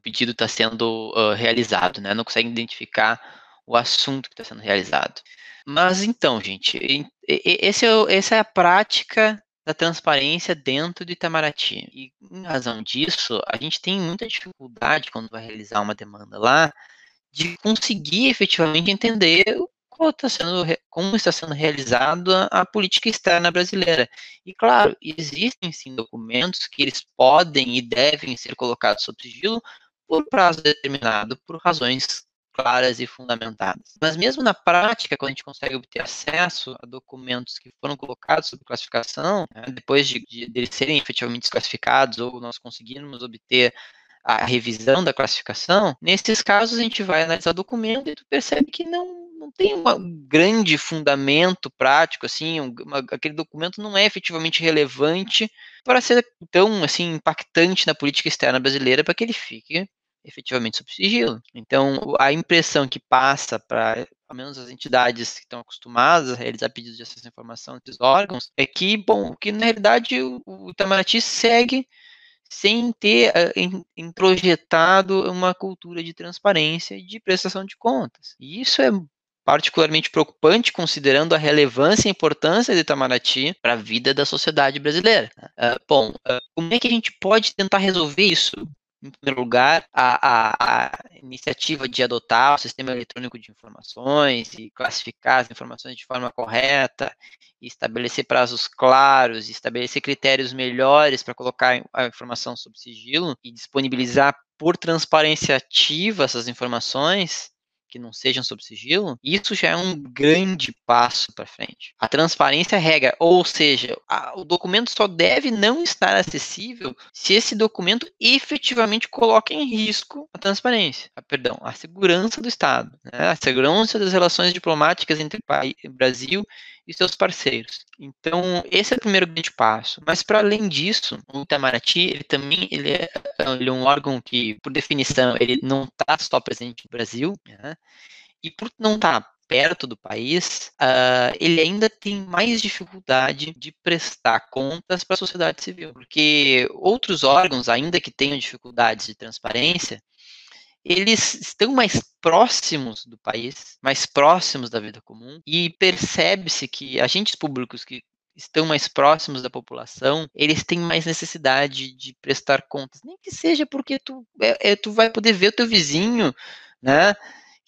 pedido está sendo uh, realizado, né? não consegue identificar o assunto que está sendo realizado. Mas então, gente, esse é, essa é a prática da transparência dentro do Itamaraty. E em razão disso, a gente tem muita dificuldade quando vai realizar uma demanda lá de conseguir efetivamente entender está sendo, como está sendo realizada a política externa brasileira. E claro, existem sim documentos que eles podem e devem ser colocados sob sigilo por prazo determinado, por razões claras e fundamentadas. Mas mesmo na prática, quando a gente consegue obter acesso a documentos que foram colocados sob classificação, né, depois de, de, de serem efetivamente desclassificados ou nós conseguirmos obter a revisão da classificação, nesses casos a gente vai analisar o documento e tu percebe que não, não tem um grande fundamento prático, assim, um, uma, aquele documento não é efetivamente relevante para ser tão, assim, impactante na política externa brasileira para que ele fique efetivamente sob sigilo. Então, a impressão que passa para, ao menos as entidades que estão acostumadas a realizar pedidos de acesso à informação desses órgãos, é que, bom, que na realidade o, Itamaraty segue sem ter uh, introjetado uma cultura de transparência e de prestação de contas. E isso é particularmente preocupante considerando a relevância e importância do Itamaraty para a vida da sociedade brasileira. Uh, bom, uh, como é que a gente pode tentar resolver isso? Em primeiro lugar, a, a, a, iniciativa de adotar o sistema eletrônico de informações e classificar as informações de forma correta, estabelecer prazos claros, estabelecer critérios melhores para colocar a informação sob sigilo e disponibilizar por transparência ativa essas informações, que não sejam sob sigilo, isso já é um grande passo para frente. A transparência é regra, ou seja, a, o documento só deve não estar acessível se esse documento efetivamente coloca em risco a transparência, a, perdão, a segurança do Estado, né, a segurança das relações diplomáticas entre Brasil e seus parceiros. Então, esse é o primeiro grande passo. Mas, para além disso, o Itamaraty, ele também ele é, ele é um órgão que, por definição, ele não está só presente no Brasil, né? e por não estar tá perto do país, uh, ele ainda tem mais dificuldade de prestar contas para a sociedade civil, porque outros órgãos, ainda que tenham dificuldades de transparência, eles estão mais próximos do país, mais próximos da vida comum, e percebe-se que agentes públicos que estão mais próximos da população, eles têm mais necessidade de prestar contas, nem que seja porque tu, é, é, tu vai poder ver o teu vizinho, né?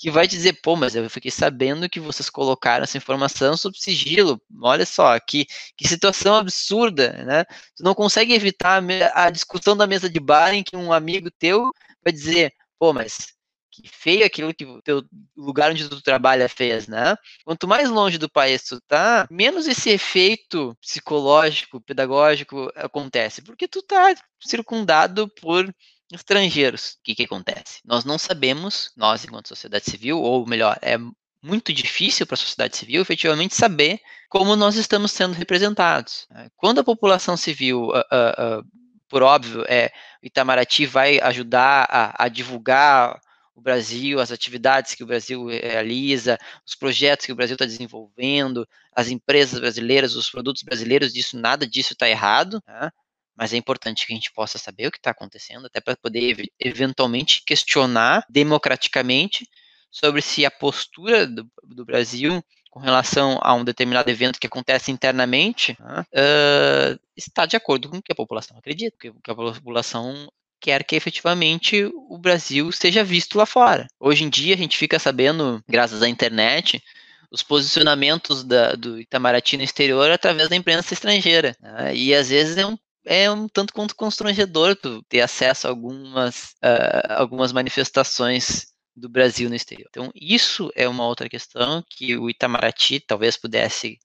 que vai dizer, pô, mas eu fiquei sabendo que vocês colocaram essa informação sob sigilo. Olha só, que, que situação absurda, né? Tu não consegue evitar a, a discussão da mesa de bar em que um amigo teu vai dizer, pô, mas que feio aquilo que o teu lugar onde tu trabalha fez, né? Quanto mais longe do país tu tá, menos esse efeito psicológico, pedagógico acontece, porque tu tá circundado por estrangeiros. O que, que acontece? Nós não sabemos, nós enquanto sociedade civil, ou melhor, é muito difícil para a sociedade civil efetivamente saber como nós estamos sendo representados. Né? Quando a população civil, uh, uh, uh, por óbvio, é, Itamaraty vai ajudar a, a divulgar o Brasil, as atividades que o Brasil realiza, os projetos que o Brasil está desenvolvendo, as empresas brasileiras, os produtos brasileiros, disso nada disso está errado. Né? mas é importante que a gente possa saber o que está acontecendo, até para poder eventualmente questionar democraticamente sobre se a postura do, do, Brasil com relação a um determinado evento que acontece internamente uh, está de acordo com o que a população acredita, o que a população quer que efetivamente o Brasil seja visto lá fora. Hoje em dia a gente fica sabendo, graças à internet, os posicionamentos da, do Itamaraty no exterior através da imprensa estrangeira. Né? E às vezes é um é um tanto quanto constrangedor ter acesso a algumas, uh, algumas manifestações do Brasil no exterior. Então, isso é uma outra questão que o Itamaraty talvez pudesse.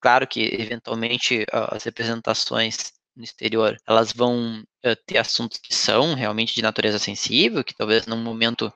Claro que, eventualmente, as representações no exterior, elas vão uh, ter assuntos que são realmente de natureza sensível, que talvez num momento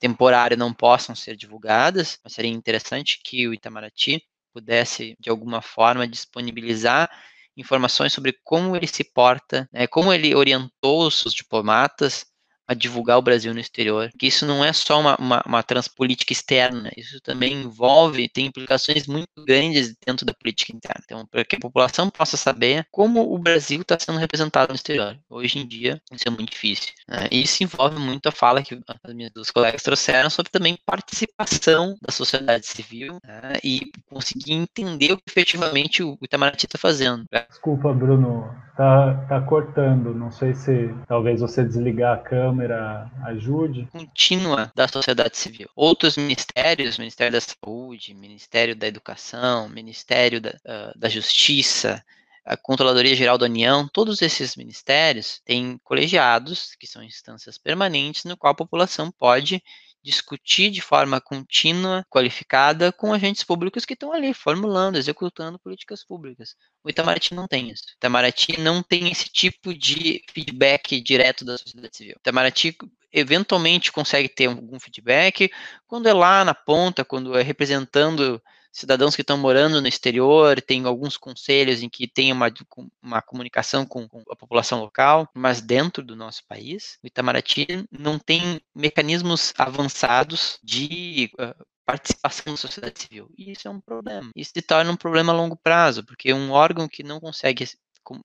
temporário não possam ser divulgadas, mas seria interessante que o Itamaraty pudesse, de alguma forma, disponibilizar informações sobre como ele se porta, né, como ele orientou os seus diplomatas a divulgar o Brasil no exterior. Que isso não é só uma, uma, uma transpolítica externa, isso também envolve, tem implicações muito grandes dentro da política interna. Então, para que a população possa saber como o Brasil está sendo representado no exterior. Hoje em dia, isso é muito difícil. Né? E isso envolve muito a fala que as minhas duas colegas trouxeram sobre também participação da sociedade civil né? e conseguir entender o que efetivamente o Itamaraty está fazendo. Desculpa, Bruno, tá, tá cortando. Não sei se talvez você desligar a câmera ajude. Contínua da sociedade civil. Outros ministérios, Ministério da Saúde, Ministério da Educação, Ministério da, uh, da Justiça, a Controladoria Geral da União, todos esses ministérios têm colegiados, que são instâncias permanentes, no qual a população pode discutir de forma contínua, qualificada, com agentes públicos que estão ali formulando, executando políticas públicas. O Itamaraty não tem isso. O Itamaraty não tem esse tipo de feedback direto da sociedade civil. O Itamaraty eventualmente consegue ter algum feedback quando é lá na ponta, quando é representando cidadãos que estão morando no exterior, tem alguns conselhos em que tem uma, uma comunicação com, com a população local, mas dentro do nosso país, o Itamaraty não tem mecanismos avançados de uh, participação da sociedade civil. E isso é um problema. Isso se torna um problema a longo prazo, porque um órgão que não consegue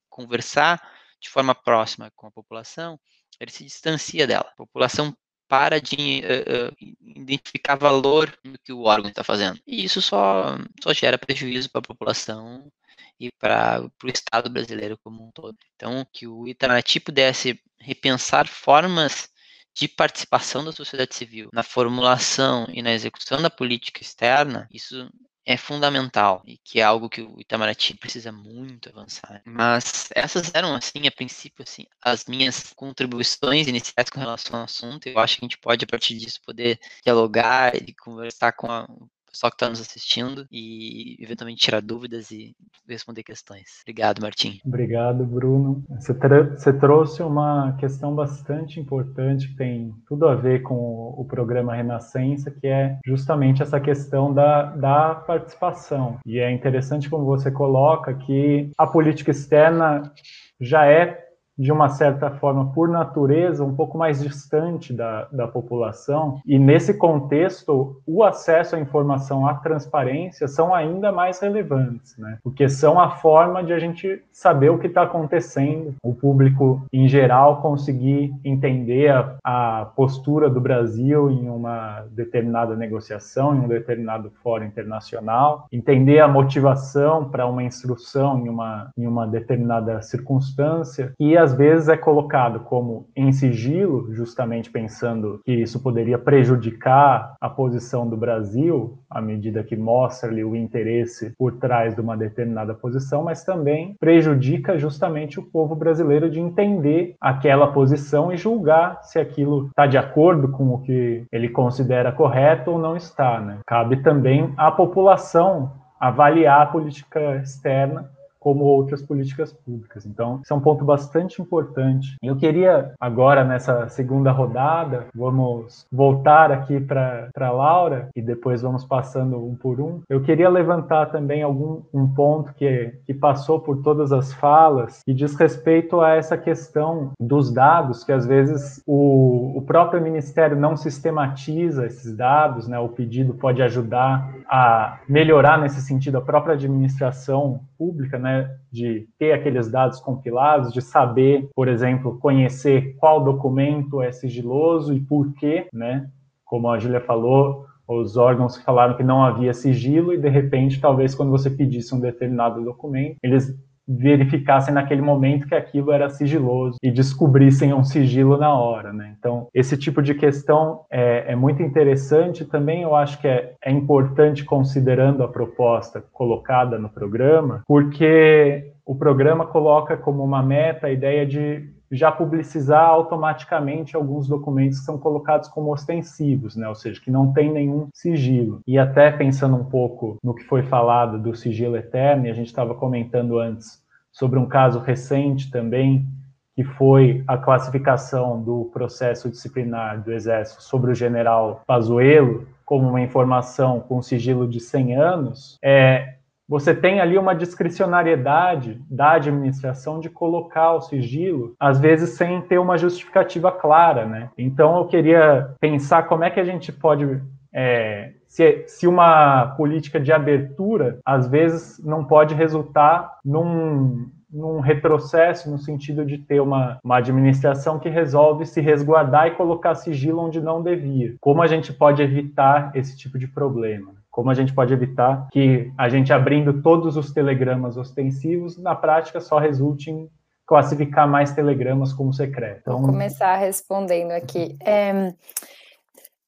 conversar de forma próxima com a população, ele se distancia dela. A população para de uh, identificar valor no que o órgão está fazendo. E isso só, só gera prejuízo para a população e para o Estado brasileiro como um todo. Então, que o Itamaraty pudesse repensar formas de participação da sociedade civil na formulação e na execução da política externa, isso é fundamental e que é algo que o Itamaraty precisa muito avançar. Mas essas eram, assim, a princípio, assim, as minhas contribuições iniciais com relação ao assunto. Eu acho que a gente pode, a partir disso, poder dialogar e conversar com a, pessoal que está nos assistindo e eventualmente tirar dúvidas e responder questões. Obrigado, Martim. Obrigado, Bruno. Você, você trouxe uma questão bastante importante que tem tudo a ver com o, o programa Renascença, que é justamente essa questão da, da participação. E é interessante como você coloca que a política externa já é de uma certa forma, por natureza, um pouco mais distante da, da população. E nesse contexto, o acesso à informação, à transparência, são ainda mais relevantes, né? Porque são a forma de a gente saber o que está acontecendo, o público em geral conseguir entender a, a postura do Brasil em uma determinada negociação, em um determinado fórum internacional, entender a motivação para uma instrução em uma, em uma determinada circunstância e as às vezes é colocado como em sigilo, justamente pensando que isso poderia prejudicar a posição do Brasil, à medida que mostra-lhe o interesse por trás de uma determinada posição, mas também prejudica justamente o povo brasileiro de entender aquela posição e julgar se aquilo está de acordo com o que ele considera correto ou não está. Né? Cabe também à população avaliar a política externa como outras políticas públicas. Então, isso é um ponto bastante importante. Eu queria agora nessa segunda rodada, vamos voltar aqui para a Laura e depois vamos passando um por um. Eu queria levantar também algum um ponto que, que passou por todas as falas e diz respeito a essa questão dos dados, que às vezes o, o próprio Ministério não sistematiza esses dados, né? O pedido pode ajudar a melhorar nesse sentido a própria administração pública, né, de ter aqueles dados compilados, de saber, por exemplo, conhecer qual documento é sigiloso e por quê, né? Como a Júlia falou, os órgãos falaram que não havia sigilo e de repente, talvez quando você pedisse um determinado documento, eles verificassem naquele momento que aquilo era sigiloso e descobrissem um sigilo na hora, né? Então, esse tipo de questão é, é muito interessante também, eu acho que é, é importante considerando a proposta colocada no programa, porque o programa coloca como uma meta a ideia de já publicizar automaticamente alguns documentos que são colocados como ostensivos, né? ou seja, que não tem nenhum sigilo. E até pensando um pouco no que foi falado do sigilo eterno, e a gente estava comentando antes sobre um caso recente também, que foi a classificação do processo disciplinar do Exército sobre o general Pazuello como uma informação com sigilo de 100 anos, é, você tem ali uma discricionariedade da administração de colocar o sigilo, às vezes sem ter uma justificativa clara, né? Então eu queria pensar como é que a gente pode é, se, se, uma política de abertura, às vezes, não pode resultar num, num retrocesso no sentido de ter uma, uma administração que resolve se resguardar e colocar sigilo onde não devia. Como a gente pode evitar esse tipo de problema? Como a gente pode evitar que a gente abrindo todos os telegramas ostensivos, na prática só resulte em classificar mais telegramas como secreto? Então... Vou começar respondendo aqui. É...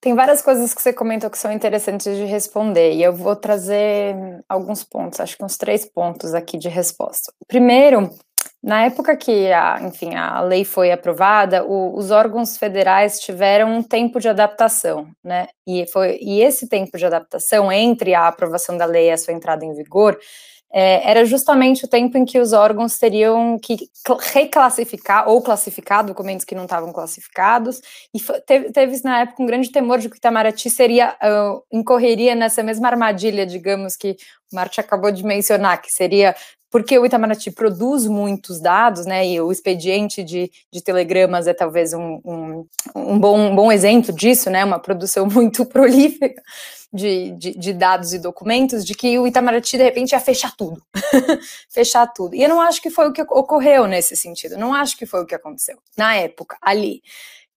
Tem várias coisas que você comentou que são interessantes de responder, e eu vou trazer alguns pontos, acho que uns três pontos aqui de resposta. Primeiro, na época que a, enfim, a lei foi aprovada, o, os órgãos federais tiveram um tempo de adaptação, né? E, foi, e esse tempo de adaptação entre a aprovação da lei e a sua entrada em vigor é, era justamente o tempo em que os órgãos teriam que reclassificar ou classificar documentos que não estavam classificados, e teve, teve, na época um grande temor de que o Itamaraty seria, uh, incorreria nessa mesma armadilha, digamos, que o Marte acabou de mencionar, que seria porque o Itamaraty produz muitos dados, né, e o expediente de, de telegramas é talvez um, um, um, bom, um bom exemplo disso, né, uma produção muito prolífica de, de, de, dados e documentos, de que o Itamaraty, de repente, ia fechar tudo, fechar tudo, e eu não acho que foi o que ocorreu nesse sentido, não acho que foi o que aconteceu na época, ali.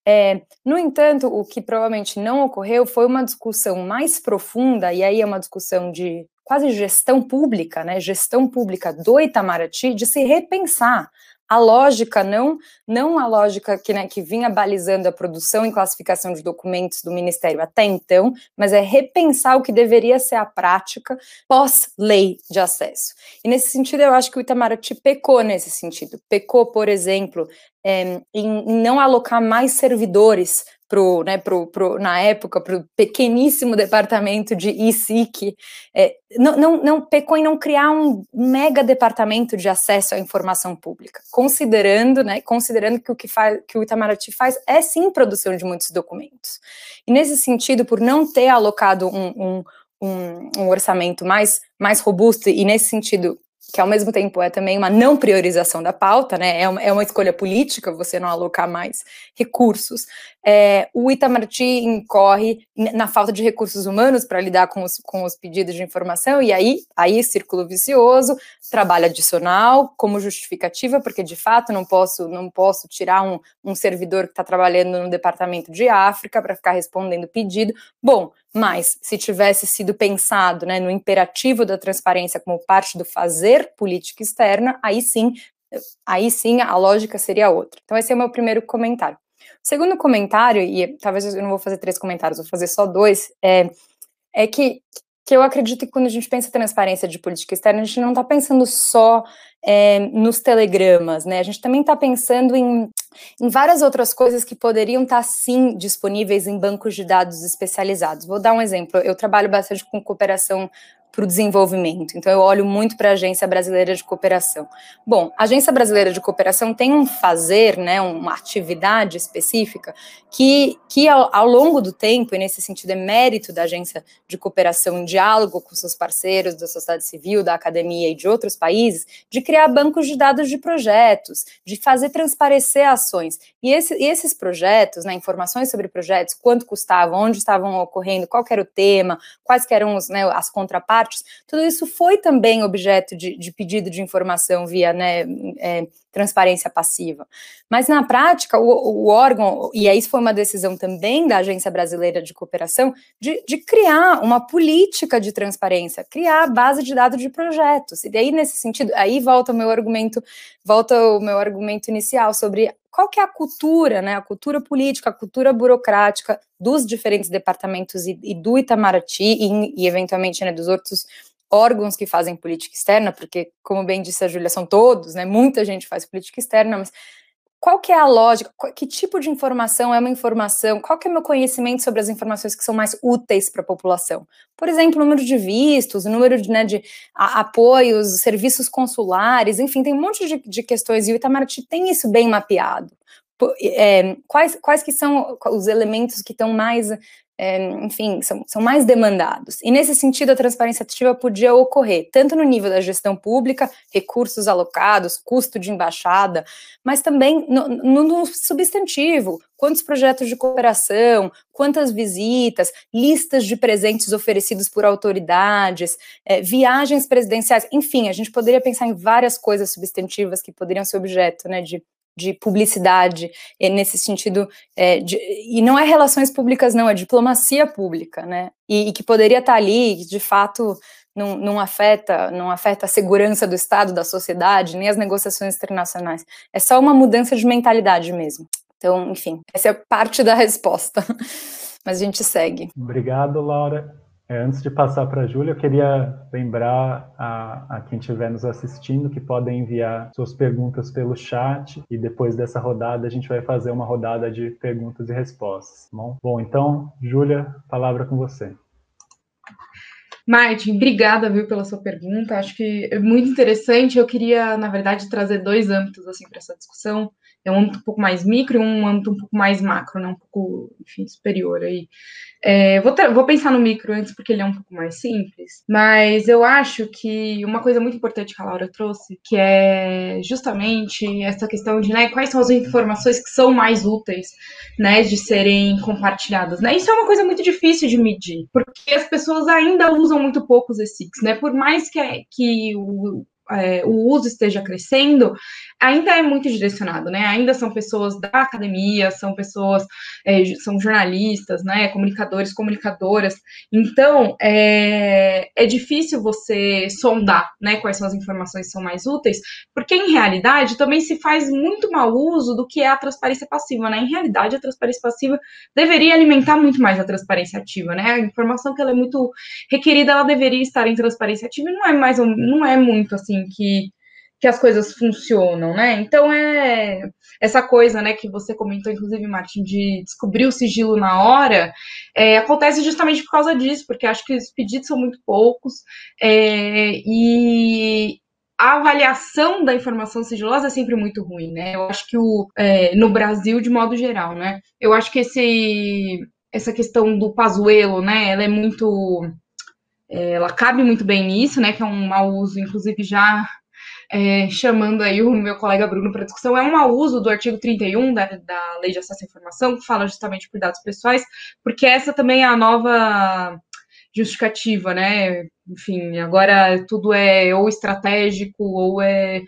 É, no entanto, o que provavelmente não ocorreu foi uma discussão mais profunda, e aí é uma discussão de quase gestão pública, né, gestão pública do Itamaraty, de se repensar a lógica, não, não a lógica que, né, que vinha balizando a produção e classificação de documentos do Ministério até então, mas é repensar o que deveria ser a prática pós-lei de acesso. E nesse sentido, eu acho que o Itamaraty pecou nesse sentido. Pecou, por exemplo, é, em, não alocar mais servidores pro, né, pro, pro, na época, para o pequeníssimo departamento de ICIC, é, não, não, não pecou em não criar um mega departamento de acesso à informação pública, considerando, né, considerando que o que, faz, que o Itamaraty faz é sim produção de muitos documentos. E nesse sentido, por não ter alocado um, um, um, um orçamento mais, mais robusto, e nesse sentido que ao mesmo tempo é também uma não priorização da pauta, né? É uma, é uma escolha política você não alocar mais recursos. É, o Itamaraty incorre na falta de recursos humanos para lidar com os, com os pedidos de informação, e aí, aí círculo vicioso, trabalho adicional como justificativa, porque de fato não posso, não posso tirar um, um servidor que está trabalhando no departamento de África para ficar respondendo pedido. Bom, mas se tivesse sido pensado né, no imperativo da transparência como parte do fazer política externa, aí sim, aí sim a lógica seria outra. Então esse é o meu primeiro comentário. Segundo comentário, e talvez eu não vou fazer três comentários, vou fazer só dois, é, é que, que eu acredito que quando a gente pensa em transparência de política externa, a gente não está pensando só é, nos telegramas, né? A gente também está pensando em, em várias outras coisas que poderiam estar, tá, sim, disponíveis em bancos de dados especializados. Vou dar um exemplo. Eu trabalho bastante com cooperação para o desenvolvimento. Então, eu olho muito para a Agência Brasileira de Cooperação. Bom, a Agência Brasileira de Cooperação tem um fazer, né, uma atividade específica, que, que ao, ao, longo do tempo, e nesse sentido é mérito da Agência de Cooperação em diálogo com seus parceiros da sociedade civil, da academia e de outros países, de criar bancos de dados de projetos, de fazer transparecer ações. E, esse, e esses projetos, né, informações sobre projetos, quanto custavam, onde estavam ocorrendo, qual era o tema, quais eram os, né, as contrapartes, partes, tudo isso foi também objeto de, de pedido de informação via né, é, transparência passiva. Mas na prática, o, o, órgão, e aí foi uma decisão também da Agência Brasileira de Cooperação, de, de criar uma política de transparência, criar a base de dados de projetos. E daí, nesse sentido, aí volta o meu argumento, volta o meu argumento inicial sobre qual que é a cultura, né, a cultura política, a cultura burocrática dos diferentes departamentos e, e do Itamaraty e, e eventualmente né, dos outros órgãos que fazem política externa, porque, como bem disse a Júlia, são todos, né? Muita gente faz política externa, mas qual que é a lógica? Que tipo de informação é uma informação? Qual que é o meu conhecimento sobre as informações que são mais úteis para a população? Por exemplo, o número de vistos, o número de, né, de apoios, serviços consulares, enfim, tem um monte de, de questões, e o Itamaraty tem isso bem mapeado. É, quais, quais que são os elementos que estão mais é, enfim, são, são mais demandados. E nesse sentido, a transparência ativa podia ocorrer tanto no nível da gestão pública, recursos alocados, custo de embaixada, mas também no, no, no substantivo, quantos projetos de cooperação, quantas visitas, listas de presentes oferecidos por autoridades, é, viagens presidenciais, enfim, a gente poderia pensar em várias coisas substantivas que poderiam ser objeto né, de de publicidade, nesse sentido, é, de, e não é relações públicas, não, é diplomacia pública, né? E, e que poderia estar ali, de fato, não, não, afeta, não afeta a segurança do Estado, da sociedade, nem as negociações internacionais. É só uma mudança de mentalidade mesmo. Então, enfim, essa é parte da resposta. Mas a gente segue. Obrigado, Laura. É, antes de passar para a Júlia, eu queria lembrar a, a, quem estiver nos assistindo que podem enviar suas perguntas pelo chat e depois dessa rodada a gente vai fazer uma rodada de perguntas e respostas. Tá bom, bom então, Júlia, palavra com você. Martin, obrigada, viu, pela sua pergunta. Acho que é muito interessante. Eu queria, na verdade, trazer dois âmbitos assim para essa discussão é um âmbito um pouco mais micro e um âmbito um pouco mais macro, né, um pouco, enfim, superior aí. É, vou, vou pensar no micro antes, porque ele é um pouco mais simples, mas eu acho que uma coisa muito importante que a Laura trouxe, que é justamente essa questão de, né, quais são as informações que são mais úteis, né, de serem compartilhadas, né, isso é uma coisa muito difícil de medir, porque as pessoas ainda usam muito pouco os né, por mais que, que o, é, o uso esteja crescendo, ainda é muito direcionado, né? Ainda são pessoas da academia, são pessoas, é, são jornalistas, né? Comunicadores, comunicadoras. Então, é, é difícil você sondar, né? Quais são as informações que são mais úteis, porque em realidade também se faz muito mau uso do que é a transparência passiva, né? Em realidade, a transparência passiva deveria alimentar muito mais a transparência ativa, né? A informação que ela é muito requerida, ela deveria estar em transparência ativa e não é mais, não é muito assim que que as coisas funcionam, né? Então é essa coisa, né, que você comentou, inclusive, Martin, de descobrir o sigilo na hora, é, acontece justamente por causa disso, porque acho que os pedidos são muito poucos é, e a avaliação da informação sigilosa é sempre muito ruim, né? Eu acho que o, é, no Brasil, de modo geral, né? Eu acho que esse, essa questão do Pazuelo, né? Ela é muito ela cabe muito bem nisso, né? Que é um mau uso, inclusive já é, chamando aí o meu colega Bruno para discussão, é um mau uso do artigo 31 da, da Lei de Acesso à Informação, que fala justamente por dados pessoais, porque essa também é a nova justificativa, né? Enfim, agora tudo é ou estratégico, ou é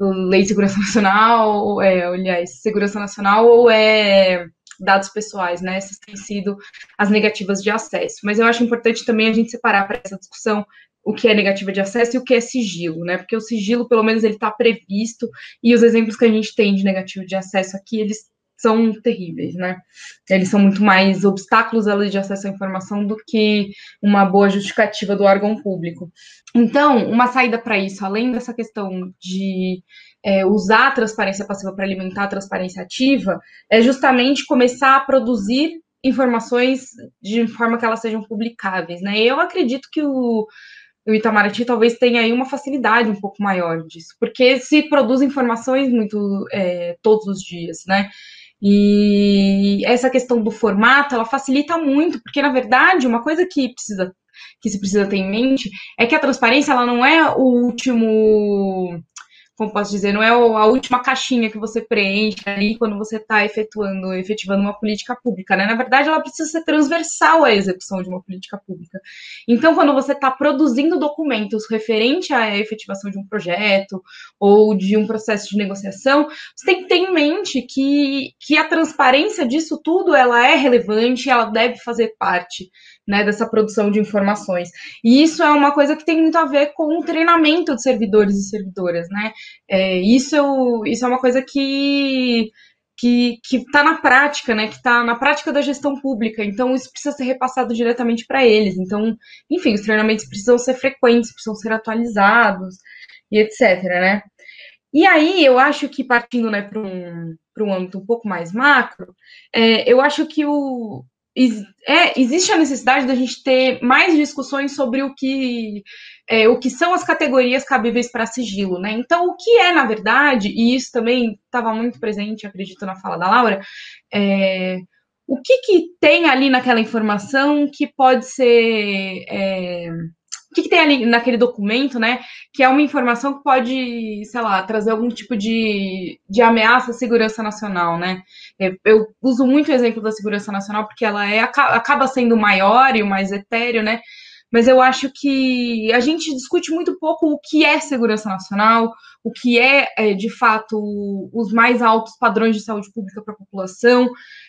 lei de segurança nacional, ou é, aliás, segurança nacional, ou é dados pessoais, né? Essas têm sido as negativas de acesso. Mas eu acho importante também a gente separar para essa discussão o que é negativa de acesso e o que é sigilo, né? Porque o sigilo, pelo menos, ele está previsto e os exemplos que a gente tem de negativo de acesso aqui, eles são terríveis, né? Eles são muito mais obstáculos à lei de acesso à informação do que uma boa justificativa do órgão público. Então, uma saída para isso, além dessa questão de é, usar a transparência passiva para alimentar a transparência ativa, é justamente começar a produzir informações de forma que elas sejam publicáveis, né? Eu acredito que o, o Itamaraty talvez tenha aí uma facilidade um pouco maior disso, porque se produz informações muito é, todos os dias, né? E essa questão do formato, ela facilita muito, porque na verdade uma coisa que precisa que se precisa ter em mente é que a transparência ela não é o último como posso dizer, não é a última caixinha que você preenche ali quando você está efetuando, efetivando uma política pública, né? Na verdade, ela precisa ser transversal à execução de uma política pública. Então, quando você está produzindo documentos referente à efetivação de um projeto ou de um processo de negociação, você tem que ter em mente que, que a transparência disso tudo ela é relevante, ela deve fazer parte né, dessa produção de informações. E isso é uma coisa que tem muito a ver com o treinamento de servidores e servidoras, né? É, isso, isso é uma coisa que que está na prática, né? Que está na prática da gestão pública. Então, isso precisa ser repassado diretamente para eles. Então, enfim, os treinamentos precisam ser frequentes, precisam ser atualizados e etc. Né? E aí, eu acho que partindo né, para um, um âmbito um pouco mais macro, é, eu acho que o, é, existe a necessidade da gente ter mais discussões sobre o que, é, o que são as categorias cabíveis para sigilo, né? Então, o que é, na verdade, e isso também estava muito presente, acredito, na fala da Laura, é, o que, que tem ali naquela informação que pode ser. O que, que, tem ali naquele documento, né? Que é uma informação que pode, sei lá, trazer algum tipo de, de ameaça à segurança nacional, né? É, eu uso muito o exemplo da segurança nacional porque ela é, acaba sendo maior e o mais etéreo, né? Mas eu acho que a gente discute muito pouco o que é segurança nacional, o que é, é de fato, os mais altos padrões de saúde pública para a população,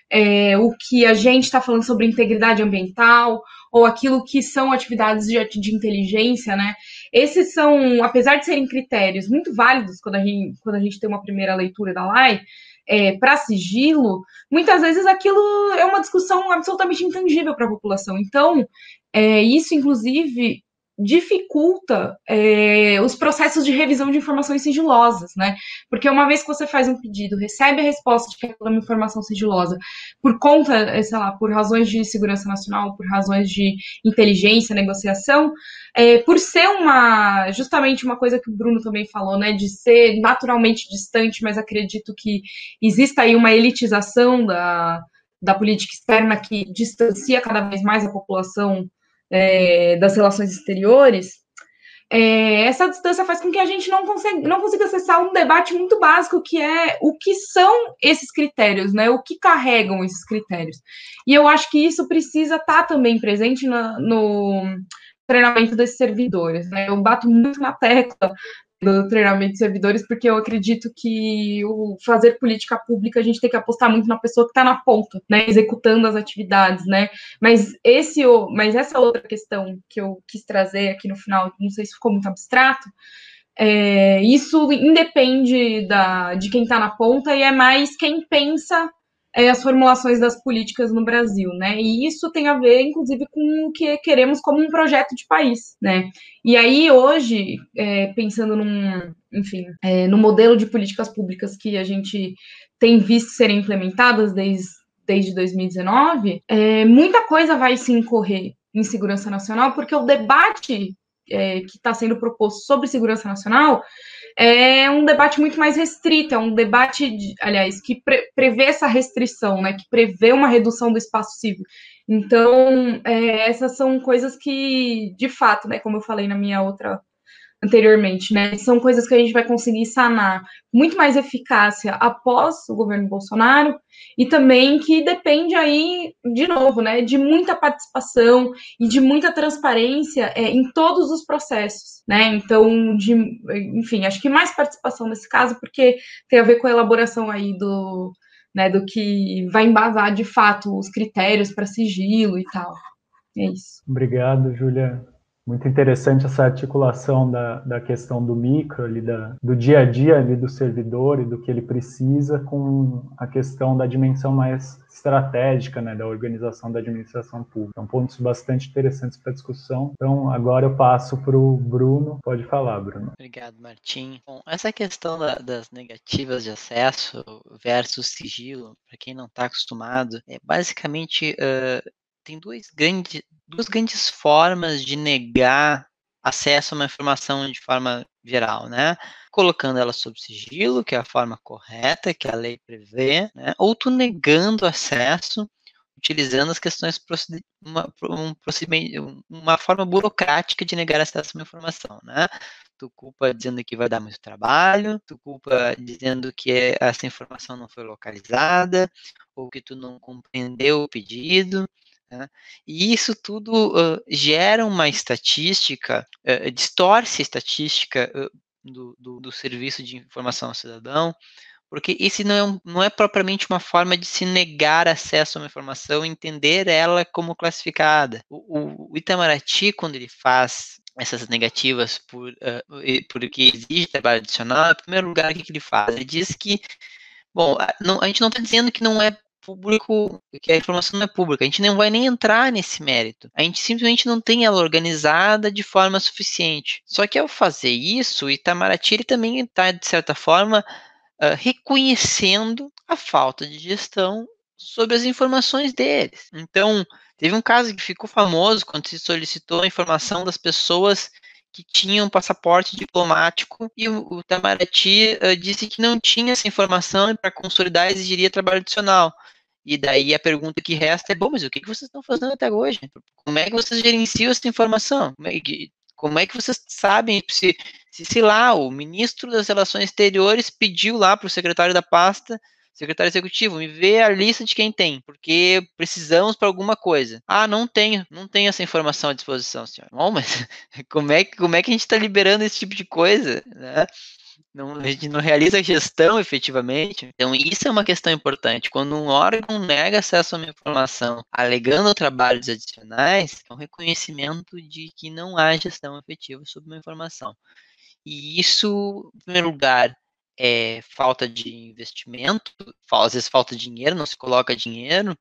é, o que a gente está falando sobre integridade ambiental, ou aquilo que são atividades de, de inteligência, né? Esses são, apesar de serem critérios muito válidos quando a gente, quando a gente tem uma primeira leitura da lei, é, para sigilo, muitas vezes aquilo é uma discussão absolutamente intangível para a população. Então, é, isso, inclusive, dificulta é, os processos de revisão de informações sigilosas, né? Porque uma vez que você faz um pedido, recebe a resposta de que é uma informação sigilosa, por conta, é, sei lá, por razões de segurança nacional, por razões de inteligência, negociação, é, por ser uma, justamente uma coisa que o Bruno também falou, né, de ser naturalmente distante, mas acredito que exista aí uma elitização da, da política externa que distancia cada vez mais a população é, das relações exteriores, é, essa distância faz com que a gente não, consiga, não consiga acessar um debate muito básico que é o que são esses critérios, né? O que carregam esses critérios. E eu acho que isso precisa estar também presente no treinamento desses servidores. Né? Eu bato muito na tecla do treinamento de servidores, porque eu acredito que o fazer política pública a gente tem que apostar muito na pessoa que está na ponta, né, executando as atividades, né. Mas esse, mas essa outra questão que eu quis trazer aqui no final, não sei se ficou muito abstrato, é, isso independe da, de quem está na ponta e é mais quem pensa é, as formulações das políticas no Brasil, né? E isso tem a ver, inclusive, com o que queremos como um projeto de país, né? E aí, hoje, é, pensando num, enfim, é, no modelo de políticas públicas que a gente tem visto serem implementadas desde, desde 2019, é, muita coisa vai se incorrer em segurança nacional, porque o debate é, que está sendo proposto sobre segurança nacional é um debate muito mais restrito, é um debate, de, aliás, que pre prevê essa restrição, né, que prevê uma redução do espaço civil. Então, é, essas são coisas que, de fato, né, como eu falei na minha outra anteriormente, né? São coisas que a gente vai conseguir sanar muito mais eficácia após o governo Bolsonaro e também que depende aí, de novo, né, de muita participação e de muita transparência é, em todos os processos, né? Então, de, enfim, acho que mais participação nesse caso, porque tem a ver com a elaboração aí do, né, do que vai embasar de fato os critérios para sigilo e tal. É isso. Obrigado, Julia. Muito interessante essa articulação da, da questão do micro, ali, da, do dia a dia ali do servidor e do que ele precisa com a questão da dimensão mais estratégica né, da organização da administração pública. São pontos bastante interessantes para discussão. Então, agora eu passo para o Bruno. Pode falar, Bruno. Obrigado, Martim. Bom, essa questão da, das negativas de acesso versus sigilo, para quem não está acostumado, é basicamente uh, tem duas grandes, duas grandes formas de negar acesso a uma informação de forma geral, né? Colocando ela sob sigilo, que é a forma correta que a lei prevê, né? ou tu negando acesso utilizando as questões uma, um uma forma burocrática de negar acesso a uma informação, né? Tu culpa dizendo que vai dar muito trabalho, tu culpa dizendo que essa informação não foi localizada, ou que tu não compreendeu o pedido, né? E isso tudo uh, gera uma estatística, uh, distorce a estatística uh, do, do, do, serviço de informação ao cidadão, porque esse não é, não é propriamente uma forma de se negar acesso a uma informação, entender ela como classificada. O, o Itamaraty, quando ele faz essas negativas por, uh, porque exige trabalho adicional, em primeiro lugar, o que, que ele faz? Ele diz que, bom, não, a gente não está dizendo que não é público, que a informação não é pública. A gente não vai nem entrar nesse mérito. A gente simplesmente não tem ela organizada de forma suficiente. Só que ao fazer isso, o Itamaraty também está, de certa forma, uh, reconhecendo a falta de gestão sobre as informações deles. Então, teve um caso que ficou famoso quando se solicitou a informação das pessoas que tinham passaporte diplomático e o, o Itamaraty uh, disse que não tinha essa informação e para consolidar exigiria trabalho adicional. E daí a pergunta que resta é, bom, mas o que, que vocês estão fazendo até hoje? Como é que vocês gerenciam essa informação? Como é que, como é que vocês sabem se, se, se lá o ministro das Relações Exteriores pediu lá para o secretário da pasta secretário executivo, me vê a lista de quem tem, porque precisamos para alguma coisa. Ah, não tenho, não tenho essa informação à disposição, senhor. Bom, mas como é, como é que a gente está liberando esse tipo de coisa? Né? Não, a gente não realiza gestão efetivamente. Então, isso é uma questão importante. Quando um órgão nega acesso a uma informação, alegando trabalhos adicionais, é um reconhecimento de que não há gestão efetiva sobre uma informação. E isso, em primeiro lugar, é falta de investimento, às vezes falta de dinheiro, não se coloca dinheiro,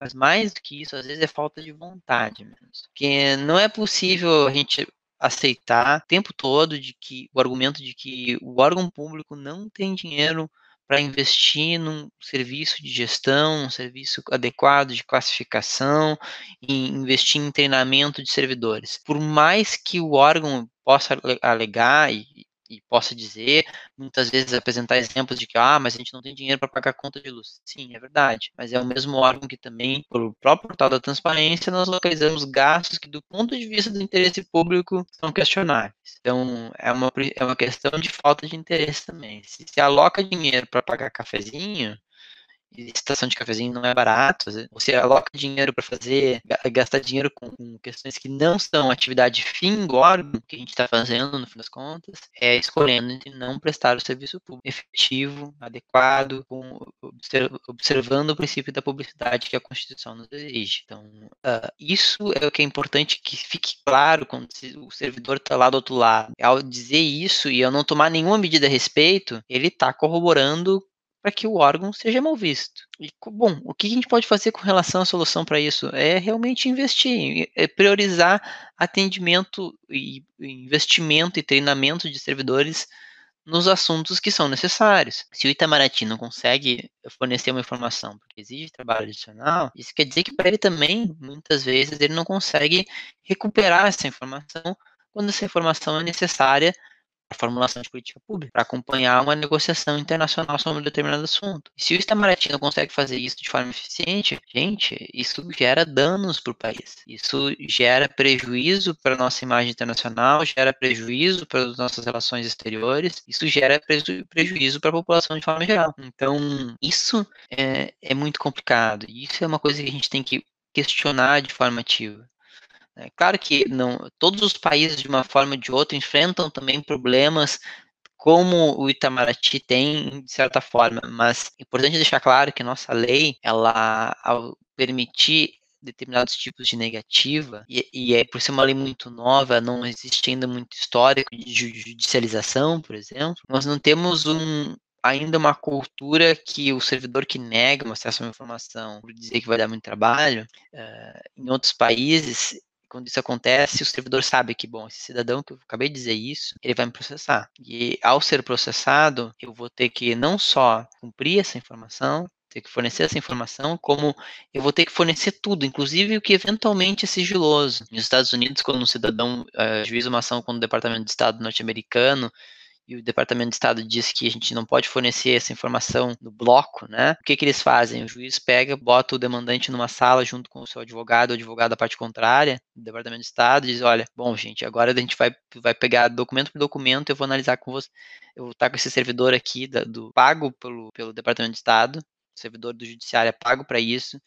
mas mais do que isso, às vezes é falta de vontade mesmo. Porque não é possível a gente aceitar o tempo todo de que o argumento de que o órgão público não tem dinheiro para investir num serviço de gestão, um serviço adequado de classificação e investir em treinamento de servidores. Por mais que o órgão possa alegar e e possa dizer, muitas vezes apresentar exemplos de que, ah, mas a gente não tem dinheiro para pagar conta de luz. Sim, é verdade, mas é o mesmo órgão que também, pelo próprio portal da transparência, nós localizamos gastos que, do ponto de vista do interesse público, são questionáveis. Então, é uma, é uma questão de falta de interesse também. Se se aloca dinheiro para pagar cafezinho, estação de cafezinho não é barato. Você aloca dinheiro para fazer, gastar dinheiro com, com, questões que não são atividade fim do órgão que a gente está fazendo, no fim das contas, é escolhendo entre não prestar o serviço público efetivo, adequado, com, observando o princípio da publicidade que a Constituição nos exige. Então, uh, isso é o que é importante que fique claro quando o servidor está lá do outro lado. Ao dizer isso e ao não tomar nenhuma medida a respeito, ele está corroborando para que o órgão seja mal visto. E, bom, o que a gente pode fazer com relação à solução para isso? É realmente investir, é priorizar atendimento e investimento e treinamento de servidores nos assuntos que são necessários. Se o Itamaraty não consegue fornecer uma informação porque exige trabalho adicional, isso quer dizer que para ele também, muitas vezes, ele não consegue recuperar essa informação quando essa informação é necessária a formulação de política pública, para acompanhar uma negociação internacional sobre um determinado assunto. E se o Itamaraty não consegue fazer isso de forma eficiente, gente, isso gera danos para o país. Isso gera prejuízo para a nossa imagem internacional, gera prejuízo para as nossas relações exteriores, isso gera preju prejuízo para a população de forma geral. Então, isso é, é muito complicado. Isso é uma coisa que a gente tem que questionar de forma ativa. É claro que não, todos os países, de uma forma ou de outra, enfrentam também problemas como o Itamaraty tem, de certa forma, mas é importante deixar claro que nossa lei, ela, ao permitir determinados tipos de negativa, e, e é por ser uma lei muito nova, não existe ainda muito histórico de judicialização, por exemplo, nós não temos um, ainda uma cultura que o servidor que nega um acesso a uma informação por dizer que vai dar muito trabalho, uh, em outros países quando isso acontece, o servidor sabe que, bom, esse cidadão que eu acabei de dizer isso, ele vai me processar. E ao ser processado, eu vou ter que não só cumprir essa informação, ter que fornecer essa informação, como eu vou ter que fornecer tudo, inclusive o que eventualmente é sigiloso. Nos Estados Unidos, quando um cidadão uh, uma ação com o Departamento de Estado norte-americano, e o Departamento de Estado diz que a gente não pode fornecer essa informação no bloco, né? O que, que eles fazem? O juiz pega, bota o demandante numa sala junto com o seu advogado, o advogado da parte contrária, do Departamento de Estado, e diz: olha, bom, gente, agora a gente vai, vai pegar documento por documento, eu vou analisar com você. Eu vou estar com esse servidor aqui, da, do pago pelo, pelo Departamento de Estado, servidor do judiciário é pago para isso,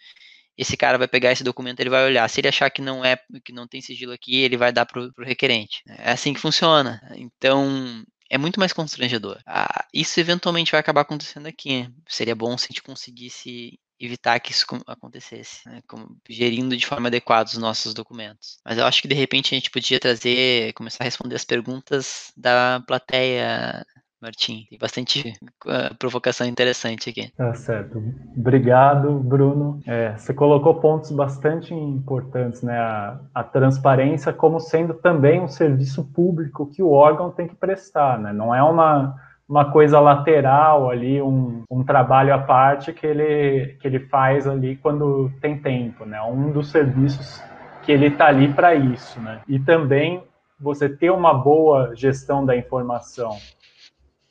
esse cara vai pegar esse documento, ele vai olhar. Se ele achar que não é, que não tem sigilo aqui, ele vai dar para o requerente. É assim que funciona. Então, é muito mais constrangedor. Ah, isso eventualmente vai acabar acontecendo aqui. Seria bom se a gente conseguisse evitar que isso acontecesse, né, como, gerindo de forma adequada os nossos documentos. Mas eu acho que de repente a gente podia trazer, começar a responder as perguntas da plateia Martim. Tem bastante uh, provocação interessante aqui. Tá certo. Obrigado, Bruno. É, você colocou pontos bastante importantes, né? A, a, transparência como sendo também um serviço público que o órgão tem que prestar, né? Não é uma, uma coisa lateral ali, um, um trabalho à parte que ele, que ele faz ali quando tem tempo, né? Um dos serviços que ele está ali para isso, né? E também você ter uma boa gestão da informação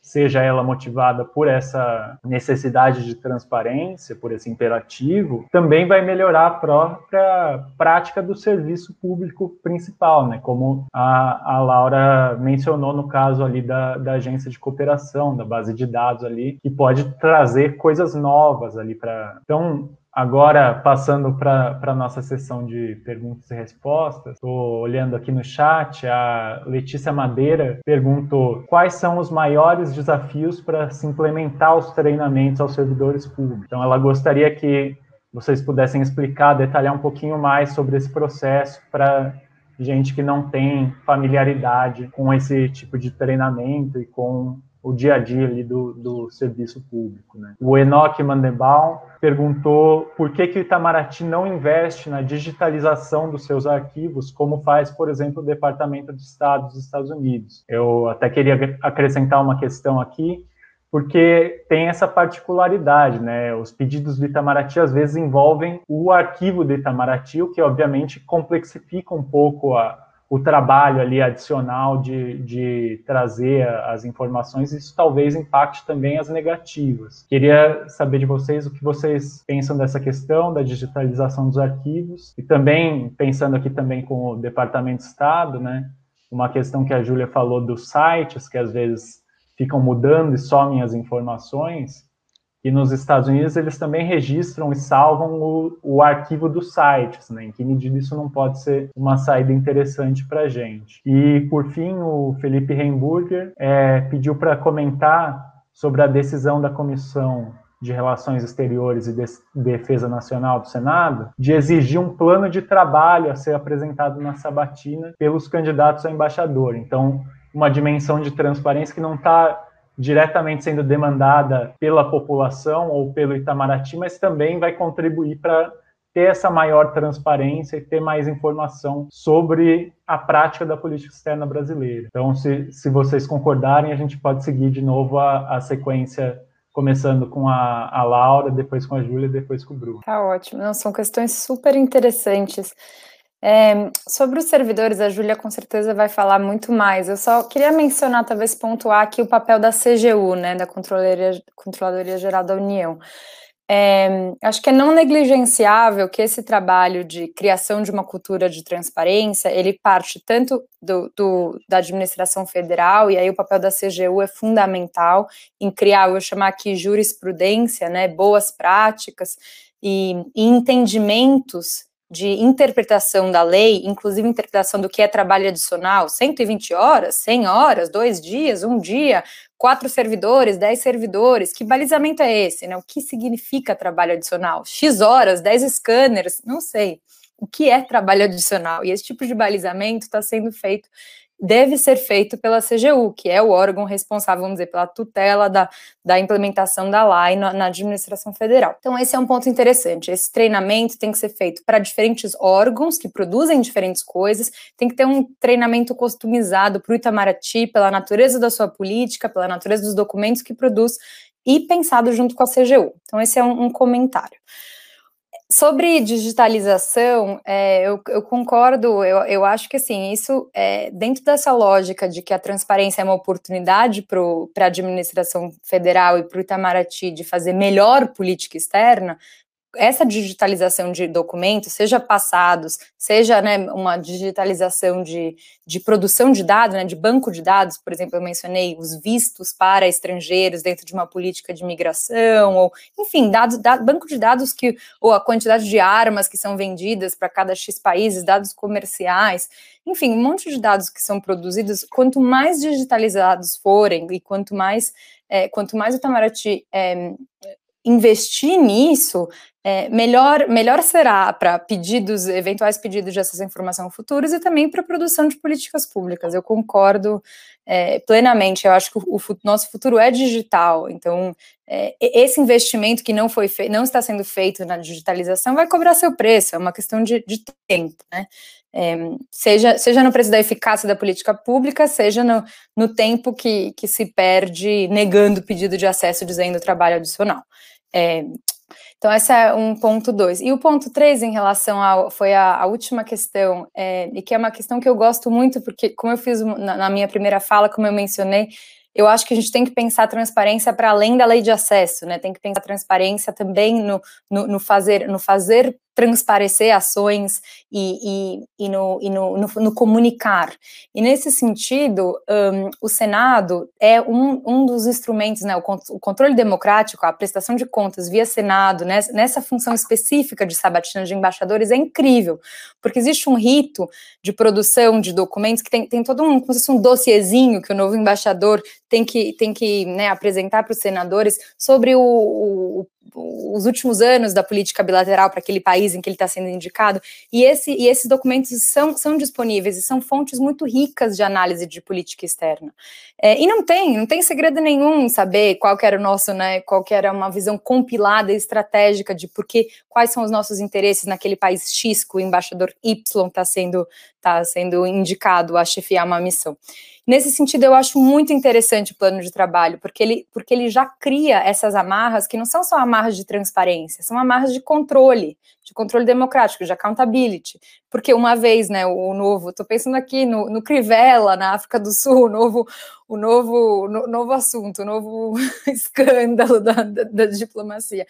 seja ela motivada por essa necessidade de transparência, por esse imperativo, também vai melhorar a própria prática do serviço público principal, né? Como a, a Laura mencionou no caso ali da, da agência de cooperação, da base de dados ali, que pode trazer coisas novas ali para. Então, Agora, passando para a nossa sessão de perguntas e respostas, estou olhando aqui no chat, a Letícia Madeira perguntou quais são os maiores desafios para se implementar os treinamentos aos servidores públicos. Então, ela gostaria que vocês pudessem explicar, detalhar um pouquinho mais sobre esse processo para gente que não tem familiaridade com esse tipo de treinamento e com o dia a dia do, do serviço público. Né? O Enoch Mandenbaum perguntou por que, que o Itamaraty não investe na digitalização dos seus arquivos, como faz, por exemplo, o Departamento de Estado dos Estados Unidos. Eu até queria acrescentar uma questão aqui, porque tem essa particularidade, né? Os pedidos do Itamaraty às vezes envolvem o arquivo do Itamaraty, o que obviamente complexifica um pouco a, o trabalho ali adicional de, de trazer as informações, isso talvez impacte também as negativas. Queria saber de vocês o que vocês pensam dessa questão da digitalização dos arquivos e também pensando aqui também com o Departamento de Estado, né? Uma questão que a Júlia falou dos sites que às vezes ficam mudando e somem as informações. E nos Estados Unidos eles também registram e salvam o, o arquivo dos sites, né? Em que medida isso não pode ser uma saída interessante para a gente. E por fim, o Felipe Heimburger é, pediu para comentar sobre a decisão da Comissão de Relações Exteriores e de Defesa Nacional do Senado de exigir um plano de trabalho a ser apresentado na sabatina pelos candidatos a embaixador. Então, uma dimensão de transparência que não está diretamente sendo demandada pela população ou pelo Itamaraty, mas também vai contribuir para ter essa maior transparência e ter mais informação sobre a prática da política externa brasileira. Então, se, se vocês concordarem, a gente pode seguir de novo a, a sequência começando com a, a Laura, depois com a Júlia, depois com o Bruno. Tá ótimo. Não, são questões super interessantes. É, sobre os servidores, a Júlia com certeza vai falar muito mais. Eu só queria mencionar, talvez pontuar aqui o papel da CGU, né, da Controladoria, Controladoria Geral da União. É, acho que é não negligenciável que esse trabalho de criação de uma cultura de transparência, ele parte tanto do, do, da administração federal, e aí o papel da CGU é fundamental em criar, eu vou chamar aqui jurisprudência, né, boas práticas e, e entendimentos de interpretação da lei, inclusive interpretação do que é trabalho adicional, 120 horas, 100 horas, dois dias, um dia, quatro servidores, dez servidores, que balizamento é esse, né? O que significa trabalho adicional? X horas, 10 scanners, não sei. O que é trabalho adicional? E esse tipo de balizamento está sendo feito deve ser feito pela CGU, que é o órgão responsável, vamos dizer, pela tutela da, da implementação da lei na, na, administração federal. Então, esse é um ponto interessante. Esse treinamento tem que ser feito para diferentes órgãos que produzem diferentes coisas, tem que ter um treinamento customizado para o Itamaraty, pela natureza da sua política, pela natureza dos documentos que produz, e pensado junto com a CGU. Então, esse é um, um comentário. Sobre digitalização, é, eu, eu, concordo, eu, eu, acho que assim, isso é, dentro dessa lógica de que a transparência é uma oportunidade para a administração federal e para o Itamaraty de fazer melhor política externa, essa digitalização de documentos, seja passados, seja né, uma digitalização de, de produção de dados, né, de banco de dados, por exemplo, eu mencionei os vistos para estrangeiros dentro de uma política de migração, ou enfim, dados, da, banco de dados que, ou a quantidade de armas que são vendidas para cada X países, dados comerciais, enfim, um monte de dados que são produzidos, quanto mais digitalizados forem e quanto mais, é, quanto mais o Itamaraty é, investir nisso, é, melhor, melhor será para pedidos, eventuais pedidos de acesso à informação futuros e também para a produção de políticas públicas. Eu concordo é, plenamente. Eu acho que o, o, nosso futuro é digital. Então, é, esse investimento que não foi não está sendo feito na digitalização vai cobrar seu preço. É uma questão de, de tempo, né? É, seja, seja no preço da eficácia da política pública, seja no, no tempo que, que se perde negando o pedido de acesso dizendo trabalho adicional. É, então, esse é um ponto dois. E o ponto três, em relação ao. Foi a, a última questão, é, e que é uma questão que eu gosto muito, porque, como eu fiz na, na minha primeira fala, como eu mencionei, eu acho que a gente tem que pensar a transparência para além da lei de acesso, né? Tem que pensar a transparência também no, no, no fazer, no fazer transparecer ações e, e, e, no, e no, no, no, comunicar. E nesse sentido, um, o Senado é um, um dos instrumentos, né, o, o, controle democrático, a prestação de contas via Senado, né, nessa função específica de sabatina de embaixadores é incrível, porque existe um rito de produção de documentos que tem, tem todo um, como se fosse um dossiezinho que o novo embaixador tem que, tem que né, apresentar para os senadores sobre o, o, os últimos anos da política bilateral para aquele país em que ele está sendo indicado, e, esse, e esses documentos são, são disponíveis e são fontes muito ricas de análise de política externa. É, e não tem, não tem segredo nenhum saber qual que era o nosso, né, qual que era uma visão compilada e estratégica de porque, quais são os nossos interesses naquele país X que o embaixador Y está sendo, tá sendo indicado a chefiar uma missão. Nesse sentido, eu acho muito interessante o plano de trabalho, porque ele, porque ele já cria essas amarras que não são só amarras de transparência, são amarras de controle, de controle democrático, de accountability. Porque uma vez, né, o novo, estou pensando aqui no, no Crivella, na África do Sul, o novo, o novo, no, novo assunto, o novo escândalo da, da, da diplomacia.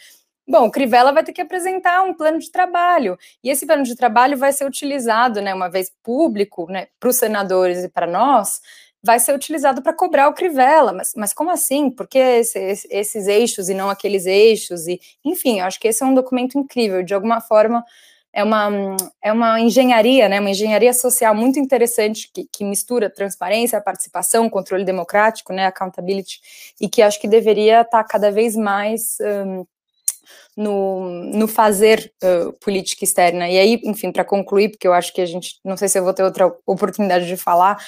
Bom, o Crivella vai ter que apresentar um plano de trabalho, e esse plano de trabalho vai ser utilizado, né, uma vez público, né, para os senadores e para nós, vai ser utilizado para cobrar o Crivella, mas, mas como assim? Por que esse, esses eixos e não aqueles eixos? E, enfim, eu acho que esse é um documento incrível, de alguma forma é uma, é uma engenharia, né, uma engenharia social muito interessante que, que mistura transparência, participação, controle democrático, né, accountability, e que acho que deveria estar cada vez mais um, no, no fazer uh, política externa. E aí, enfim, para concluir, porque eu acho que a gente, não sei se eu vou ter outra oportunidade de falar,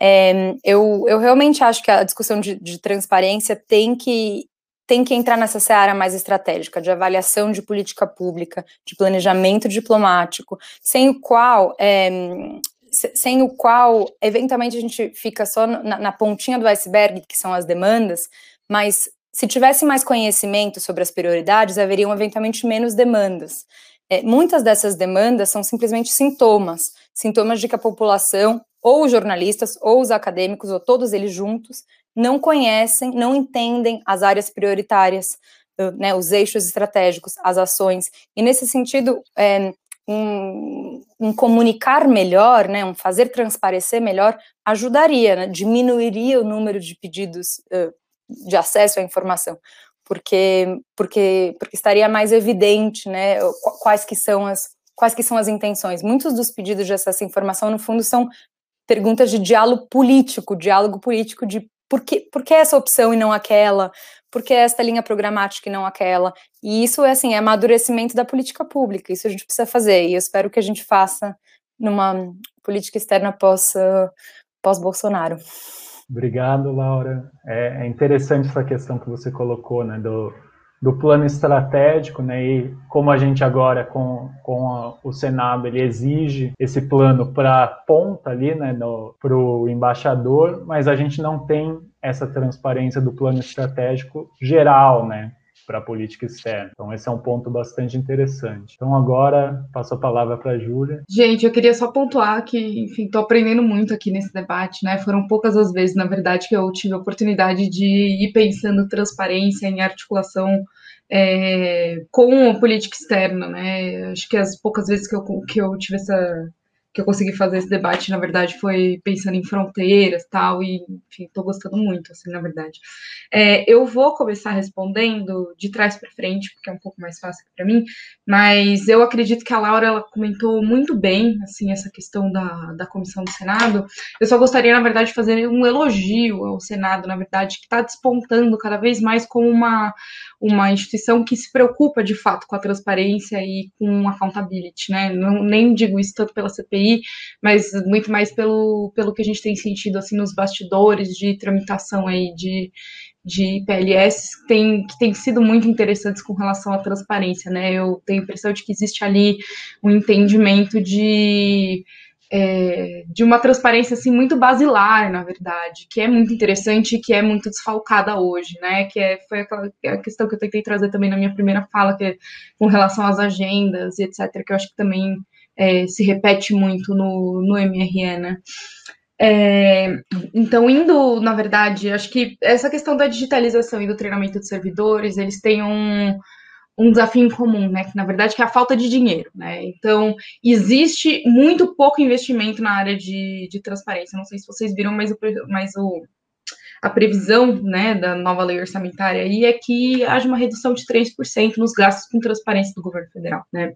É, eu, eu realmente acho que a discussão de, de transparência tem que tem que entrar nessa seara mais estratégica, de avaliação de política pública, de planejamento diplomático, sem o qual, é, sem o qual, eventualmente, a gente fica só na, na pontinha do iceberg, que são as demandas, mas se tivesse mais conhecimento sobre as prioridades, haveriam eventualmente menos demandas. É, muitas dessas demandas são simplesmente sintomas, sintomas de que a população, ou os jornalistas, ou os acadêmicos, ou todos eles juntos, não conhecem, não entendem as áreas prioritárias, né, os eixos estratégicos, as ações. E nesse sentido, é, um, um, comunicar melhor, né, um fazer transparecer melhor, ajudaria, né, diminuiria o número de pedidos uh, de acesso à informação, porque, porque, porque estaria mais evidente, né, quais que são as quais que são as intenções. Muitos dos pedidos de acesso à informação, no fundo, são perguntas de diálogo político, diálogo político de por que, por que essa opção e não aquela? Por que esta linha programática e não aquela? E isso é assim, é amadurecimento da política pública, isso a gente precisa fazer, e eu espero que a gente faça numa política externa pós, pós Bolsonaro. Obrigado, Laura. É, é interessante essa questão que você colocou, né, do, do plano estratégico, né, e como a gente agora com, com a, o Senado ele exige esse plano para ponta ali, né, para o embaixador, mas a gente não tem essa transparência do plano estratégico geral, né, para a política externa. Então, esse é um ponto bastante interessante. Então, agora, passo a palavra para a Júlia. Gente, eu queria só pontuar que, enfim, estou aprendendo muito aqui nesse debate, né? Foram poucas as vezes, na verdade, que eu tive a oportunidade de ir pensando transparência em articulação é, com a política externa, né? Acho que as poucas vezes que eu, que eu tive essa que eu consegui fazer esse debate, na verdade, foi pensando em fronteiras tal, e, enfim, estou gostando muito, assim, na verdade. É, eu vou começar respondendo de trás para frente, porque é um pouco mais fácil para mim, mas eu acredito que a Laura, ela comentou muito bem, assim, essa questão da, da comissão do Senado. Eu só gostaria, na verdade, de fazer um elogio ao Senado, na verdade, que está despontando cada vez mais como uma, uma instituição que se preocupa, de fato, com a transparência e com accountability, né? Não, nem digo isso tanto pela CPI, Mas muito mais pelo, pelo que a gente tem sentido assim nos bastidores de tramitação aí de, de PLS tem, que tem sido muito interessantes com relação à transparência, né? Eu tenho a impressão de que existe ali um entendimento de é, de uma transparência assim muito basilar, na verdade, que é muito interessante e que é muito desfalcada hoje, né? Que é, foi aquela a questão que eu tentei trazer também na minha primeira fala, que é com relação às agendas e etc., que eu acho que também é, se repete muito no, no MRE, né? É, então, indo, na verdade, acho que essa questão da digitalização e do treinamento de servidores, eles têm um, um desafio em comum, né? Que na verdade que é a falta de dinheiro, né? Então, existe muito pouco investimento na área de, de transparência. Não sei se vocês viram, mas o, mas o a previsão né, da nova lei orçamentária aí é que haja uma redução de 3% nos gastos com transparência do governo federal, né?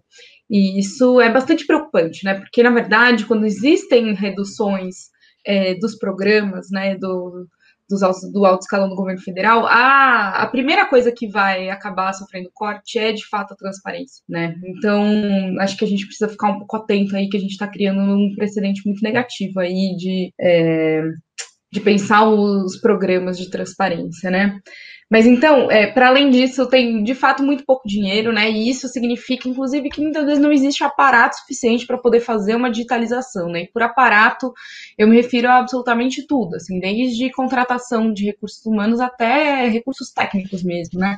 E isso é bastante preocupante, né? Porque, na verdade, quando existem reduções é, dos programas, né, do, dos, do alto escalão do governo federal, a, a primeira coisa que vai acabar sofrendo corte é, de fato, a transparência, né? Então, acho que a gente precisa ficar um pouco atento aí, que a gente está criando um precedente muito negativo aí de... É, de pensar os programas de transparência, né? Mas então, é, para além disso, tem de fato muito pouco dinheiro, né? E isso significa, inclusive, que muitas vezes não existe aparato suficiente para poder fazer uma digitalização, né? E por aparato, eu me refiro a absolutamente tudo, assim, desde contratação de recursos humanos até recursos técnicos mesmo, né?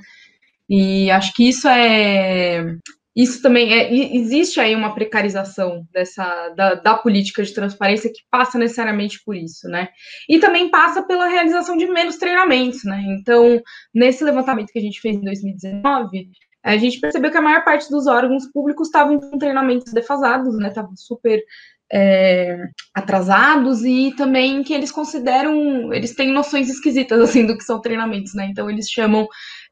E acho que isso é, isso também é, existe aí uma precarização dessa da, da, política de transparência que passa necessariamente por isso, né? E também passa pela realização de menos treinamentos, né? Então, nesse levantamento que a gente fez em 2019, a gente percebeu que a maior parte dos órgãos públicos estavam com treinamentos defasados, né? Estavam super é, atrasados e também que eles consideram, eles têm noções esquisitas assim do que são treinamentos, né? Então eles chamam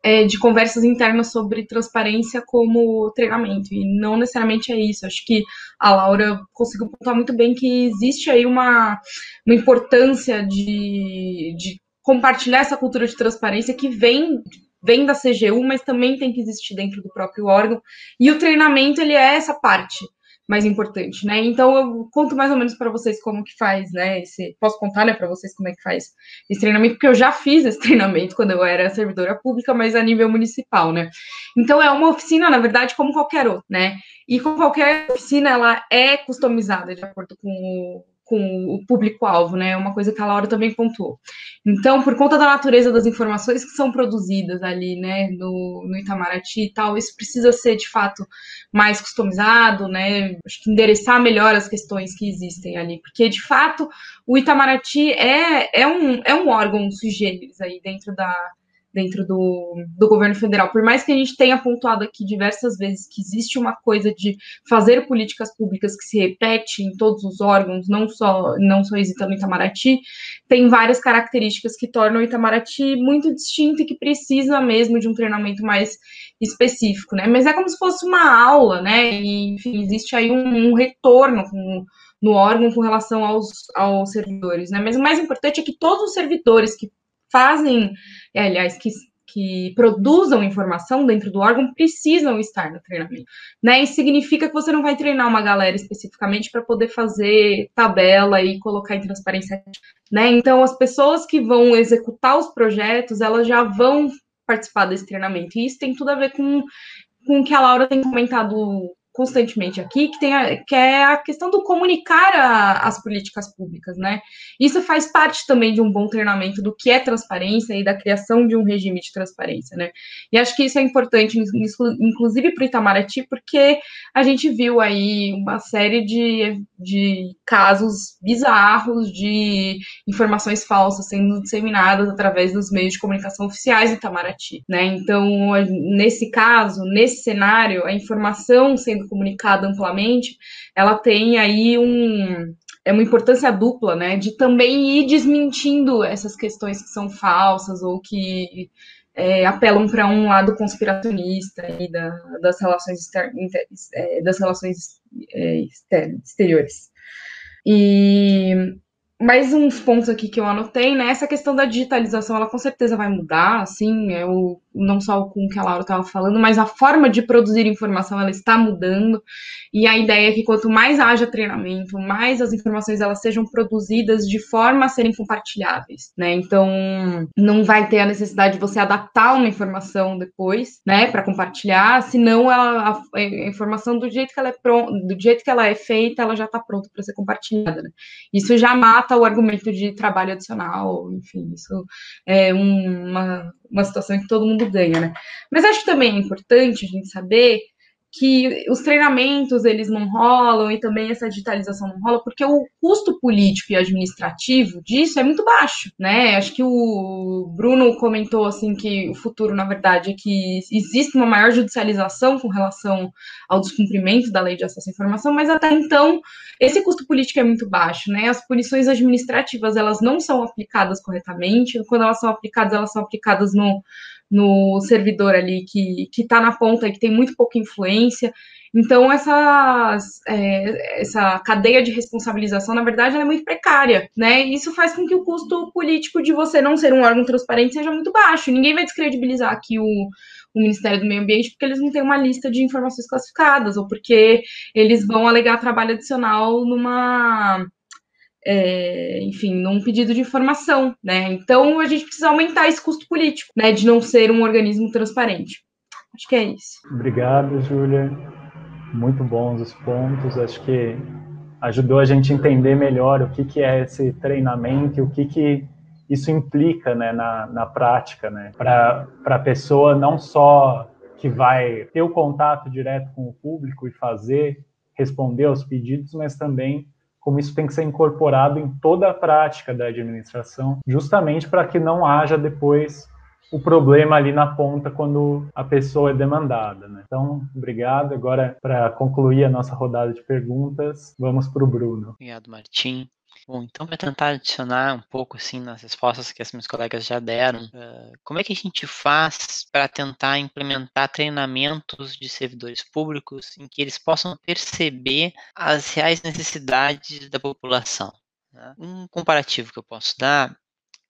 é, de conversas internas sobre transparência como treinamento, e não necessariamente é isso. Acho que a Laura conseguiu pontuar muito bem que existe aí uma, uma importância de, de compartilhar essa cultura de transparência que vem vem da CGU, mas também tem que existir dentro do próprio órgão. E o treinamento ele é essa parte mais importante, né? Então eu conto mais ou menos para vocês como que faz, né? Esse, posso contar, né, para vocês como é que faz esse treinamento, porque eu já fiz esse treinamento quando eu era servidora pública, mas a nível municipal, né? Então é uma oficina, na verdade, como qualquer outra, né? E como qualquer oficina, ela é customizada de acordo com o com o público-alvo, né? Uma coisa que a Laura também pontuou. Então, por conta da natureza das informações que são produzidas ali, né, no, no Itamaraty e tal, isso precisa ser de fato mais customizado, né? Acho que endereçar melhor as questões que existem ali, porque de fato o Itamaraty é, é, um, é um órgão sui generis aí dentro da, dentro do, do governo federal. Por mais que a gente tenha pontuado aqui diversas vezes que existe uma coisa de fazer políticas públicas que se repete em todos os órgãos, não só não só no Itamaraty, tem várias características que tornam o Itamaraty muito distinto e que precisa mesmo de um treinamento mais específico, né? Mas é como se fosse uma aula, né? E, enfim, existe aí um, um retorno com, no órgão com relação aos, aos servidores, né? Mas o mais importante é que todos os servidores que fazem, é, aliás, que, que produzam informação dentro do órgão precisam estar no treinamento. Né? Isso significa que você não vai treinar uma galera especificamente para poder fazer tabela e colocar em transparência. Né? Então, as pessoas que vão executar os projetos, elas já vão participar desse treinamento. E isso tem tudo a ver com, com o que a Laura tem comentado constantemente aqui, que, tem a, que é a questão do comunicar a, as políticas públicas, né? Isso faz parte também de um bom treinamento do que é transparência e da criação de um regime de transparência, né? E acho que isso é importante, inclusive para o Itamaraty, porque a gente viu aí uma série de, de casos bizarros de informações falsas sendo disseminadas através dos meios de comunicação oficiais do Itamaraty, né? Então, nesse caso, nesse cenário, a informação sendo sendo comunicada amplamente, ela tem aí um, é uma importância dupla, né, de também ir desmentindo essas questões que são falsas ou que é, apelam para um lado conspiracionista aí da, das relações, exter, inter, é, das relações é, exter, exteriores. E mais uns pontos aqui que eu anotei, né? Essa questão da digitalização, ela com certeza vai mudar, assim, o, não só com o que a Laura estava falando, mas a forma de produzir informação, ela está mudando, e a ideia é que quanto mais haja treinamento, mais as informações elas sejam produzidas de forma a serem compartilháveis, né? Então, não vai ter a necessidade de você adaptar uma informação depois, né, para compartilhar, senão ela, a, informação do jeito que ela é pronta, do jeito que ela é feita, ela já está pronta para ser compartilhada, né? Isso já mata mata o argumento de trabalho adicional, enfim, isso é um, uma, uma situação que todo mundo ganha, né? Mas acho também é importante a gente saber que os treinamentos eles não rolam e também essa digitalização não rola porque o custo político e administrativo disso é muito baixo, né? Acho que o Bruno comentou assim que o futuro, na verdade, é que existe uma maior judicialização com relação ao descumprimento da lei de acesso à informação, mas até então esse custo político é muito baixo, né? As punições administrativas elas não são aplicadas corretamente, quando elas são aplicadas, elas são aplicadas no no servidor ali que está na ponta e que tem muito pouca influência. Então, essas, é, essa cadeia de responsabilização, na verdade, é muito precária, né? Isso faz com que o custo político de você não ser um órgão transparente seja muito baixo. Ninguém vai descredibilizar aqui o, o Ministério do Meio Ambiente porque eles não têm uma lista de informações classificadas ou porque eles vão alegar trabalho adicional numa é, enfim, num pedido de informação, né? Então a gente precisa aumentar esse custo político, né? De não ser um organismo transparente. Acho que é isso. Obrigado, Júlia. Muito bons os pontos. Acho que ajudou a gente a entender melhor o que, que é esse treinamento e o que, que isso implica né, na, na prática, né? Para a pessoa não só que vai ter o contato direto com o público e fazer, responder aos pedidos, mas também como isso tem que ser incorporado em toda a prática da administração, justamente para que não haja depois o problema ali na ponta quando a pessoa é demandada. Né? Então, obrigado. Agora, para concluir a nossa rodada de perguntas, vamos para o Bruno. Obrigado, Martim. Bom, então para tentar adicionar um pouco assim nas respostas que as minhas colegas já deram, uh, como é que a gente faz para tentar implementar treinamentos de servidores públicos em que eles possam perceber as reais necessidades da população? Né? Um comparativo que eu posso dar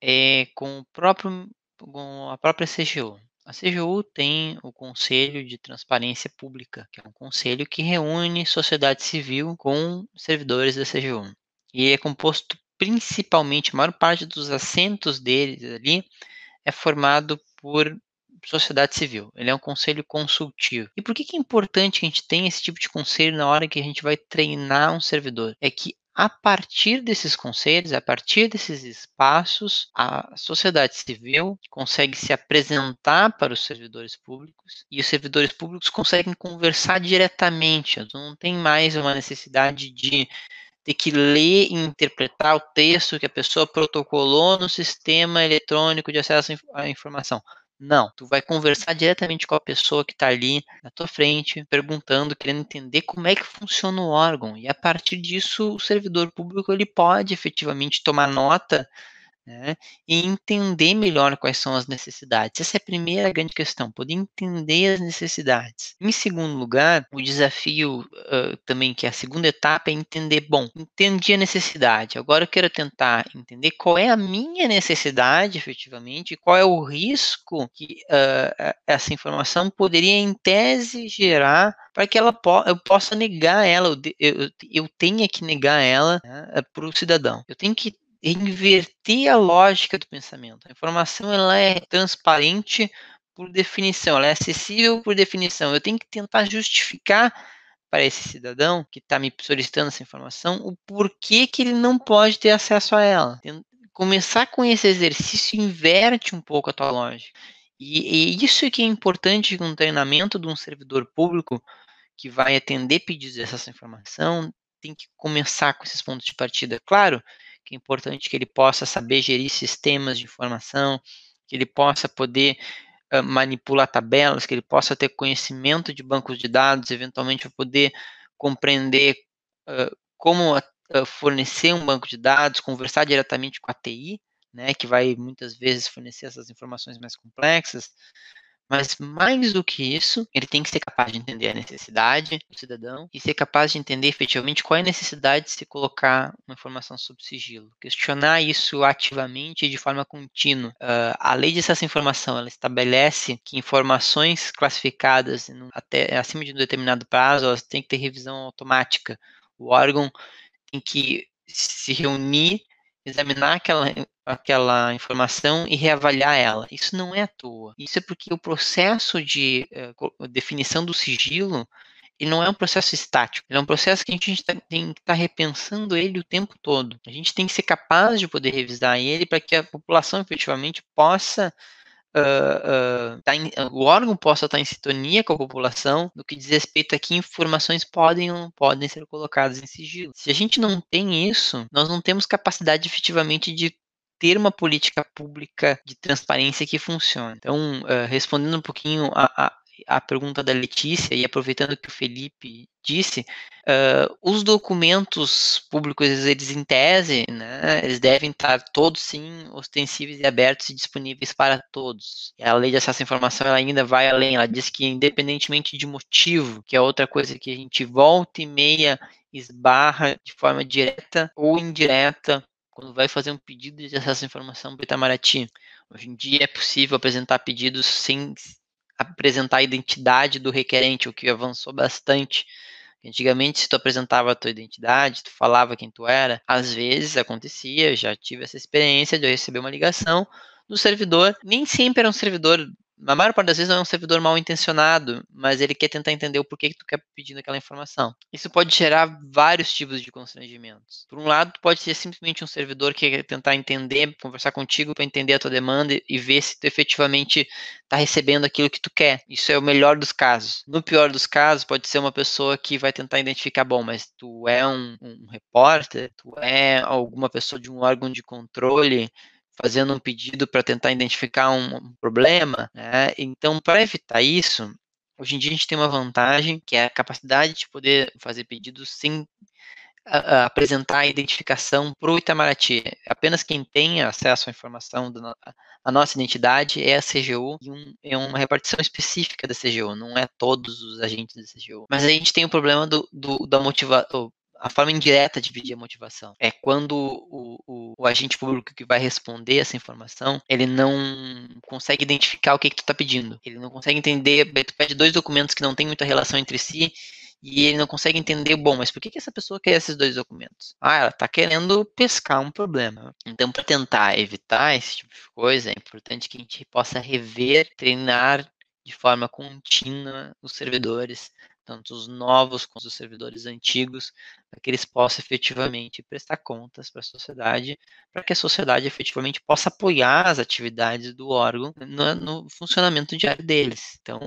é com o próprio com a própria CGU. A CGU tem o Conselho de Transparência Pública, que é um conselho que reúne sociedade civil com servidores da CGU. E é composto principalmente, a maior parte dos assentos deles ali é formado por sociedade civil. Ele é um conselho consultivo. E por que, que é importante que a gente tenha esse tipo de conselho na hora que a gente vai treinar um servidor? É que a partir desses conselhos, a partir desses espaços, a sociedade civil consegue se apresentar para os servidores públicos e os servidores públicos conseguem conversar diretamente. Não tem mais uma necessidade de ter que ler e interpretar o texto que a pessoa protocolou no sistema eletrônico de acesso à informação. Não, tu vai conversar diretamente com a pessoa que está ali na tua frente, perguntando, querendo entender como é que funciona o órgão. E a partir disso, o servidor público ele pode efetivamente tomar nota né, e entender melhor quais são as necessidades. Essa é a primeira grande questão, poder entender as necessidades. Em segundo lugar, o desafio uh, também, que é a segunda etapa, é entender, bom, entendi a necessidade, agora eu quero tentar entender qual é a minha necessidade, efetivamente, qual é o risco que uh, essa informação poderia, em tese, gerar para que ela po eu possa negar ela, eu, eu, eu tenha que negar ela né, para o cidadão. Eu tenho que inverter a lógica do pensamento. A informação ela é transparente por definição, ela é acessível por definição. Eu tenho que tentar justificar para esse cidadão que está me solicitando essa informação o porquê que ele não pode ter acesso a ela. Começar com esse exercício inverte um pouco a tua lógica. E, e isso que é importante com o treinamento de um servidor público que vai atender pedidos dessa informação, tem que começar com esses pontos de partida. Claro que é importante que ele possa saber gerir sistemas de informação, que ele possa poder uh, manipular tabelas, que ele possa ter conhecimento de bancos de dados, eventualmente poder compreender uh, como uh, fornecer um banco de dados, conversar diretamente com a TI, né, que vai muitas vezes fornecer essas informações mais complexas, mas mais do que isso, ele tem que ser capaz de entender a necessidade do cidadão e ser capaz de entender efetivamente qual é a necessidade de se colocar uma informação sob sigilo. Questionar isso ativamente e de forma contínua. Uh, a lei de acesso à informação ela estabelece que informações classificadas até acima de um determinado prazo elas têm que ter revisão automática. O órgão tem que se reunir examinar aquela, aquela informação e reavaliar ela. Isso não é à toa. Isso é porque o processo de uh, definição do sigilo ele não é um processo estático, ele é um processo que a gente tá, tem que estar tá repensando ele o tempo todo. A gente tem que ser capaz de poder revisar ele para que a população efetivamente possa uh, tá em, o órgão possa estar em sintonia com a população no que diz respeito a que informações podem ou não podem ser colocadas em sigilo. Se a gente não tem isso, nós não temos capacidade efetivamente de ter uma política pública de transparência que funcione. Então, uh, respondendo um pouquinho a, a, a pergunta da Letícia e aproveitando que o Felipe disse, uh, os documentos públicos, eles em tese, né, eles devem estar todos sim ostensíveis e abertos e disponíveis para todos. A lei de acesso à informação ela ainda vai além, ela diz que independentemente de motivo, que é outra coisa que a gente volta e meia esbarra de forma direta ou indireta quando vai fazer um pedido de acesso à informação para Itamaraty. Hoje em dia é possível apresentar pedidos sem apresentar a identidade do requerente, o que avançou bastante. Antigamente, se tu apresentava a tua identidade, tu falava quem tu era, às vezes acontecia, já tive essa experiência de eu receber uma ligação do servidor, nem sempre era um servidor na maior parte das vezes é um servidor mal intencionado, mas ele quer tentar entender o porquê que tu quer pedindo aquela informação. Isso pode gerar vários tipos de constrangimentos. Por um lado, pode ser simplesmente um servidor que quer tentar entender, conversar contigo para entender a tua demanda e ver se tu efetivamente está recebendo aquilo que tu quer. Isso é o melhor dos casos. No pior dos casos, pode ser uma pessoa que vai tentar identificar, bom, mas tu é um, um repórter, tu é alguma pessoa de um órgão de controle, fazendo um pedido para tentar identificar um problema, né? Então, para evitar isso, hoje em dia a gente tem uma vantagem que é a capacidade de poder fazer pedidos sem apresentar a identificação para o Itamaraty. Apenas quem tem acesso à informação da a nossa identidade é a CGU e um, é uma repartição específica da CGU, não é todos os agentes da CGU. Mas a gente tem o problema do, do da motivação a forma indireta de pedir a motivação. É quando o, o, o, agente público que vai responder essa informação, ele não consegue identificar o que, que tu está pedindo. Ele não consegue entender, tu pede dois documentos que não têm muita relação entre si, e ele não consegue entender, bom, mas por que, que essa pessoa quer esses dois documentos? Ah, ela está querendo pescar um problema. Então, para tentar evitar esse tipo de coisa, é importante que a gente possa rever, treinar de forma contínua os servidores, tanto os novos quanto os servidores antigos, para que eles possam efetivamente prestar contas para a sociedade, para que a sociedade efetivamente possa apoiar as atividades do órgão no, no funcionamento diário deles. Então,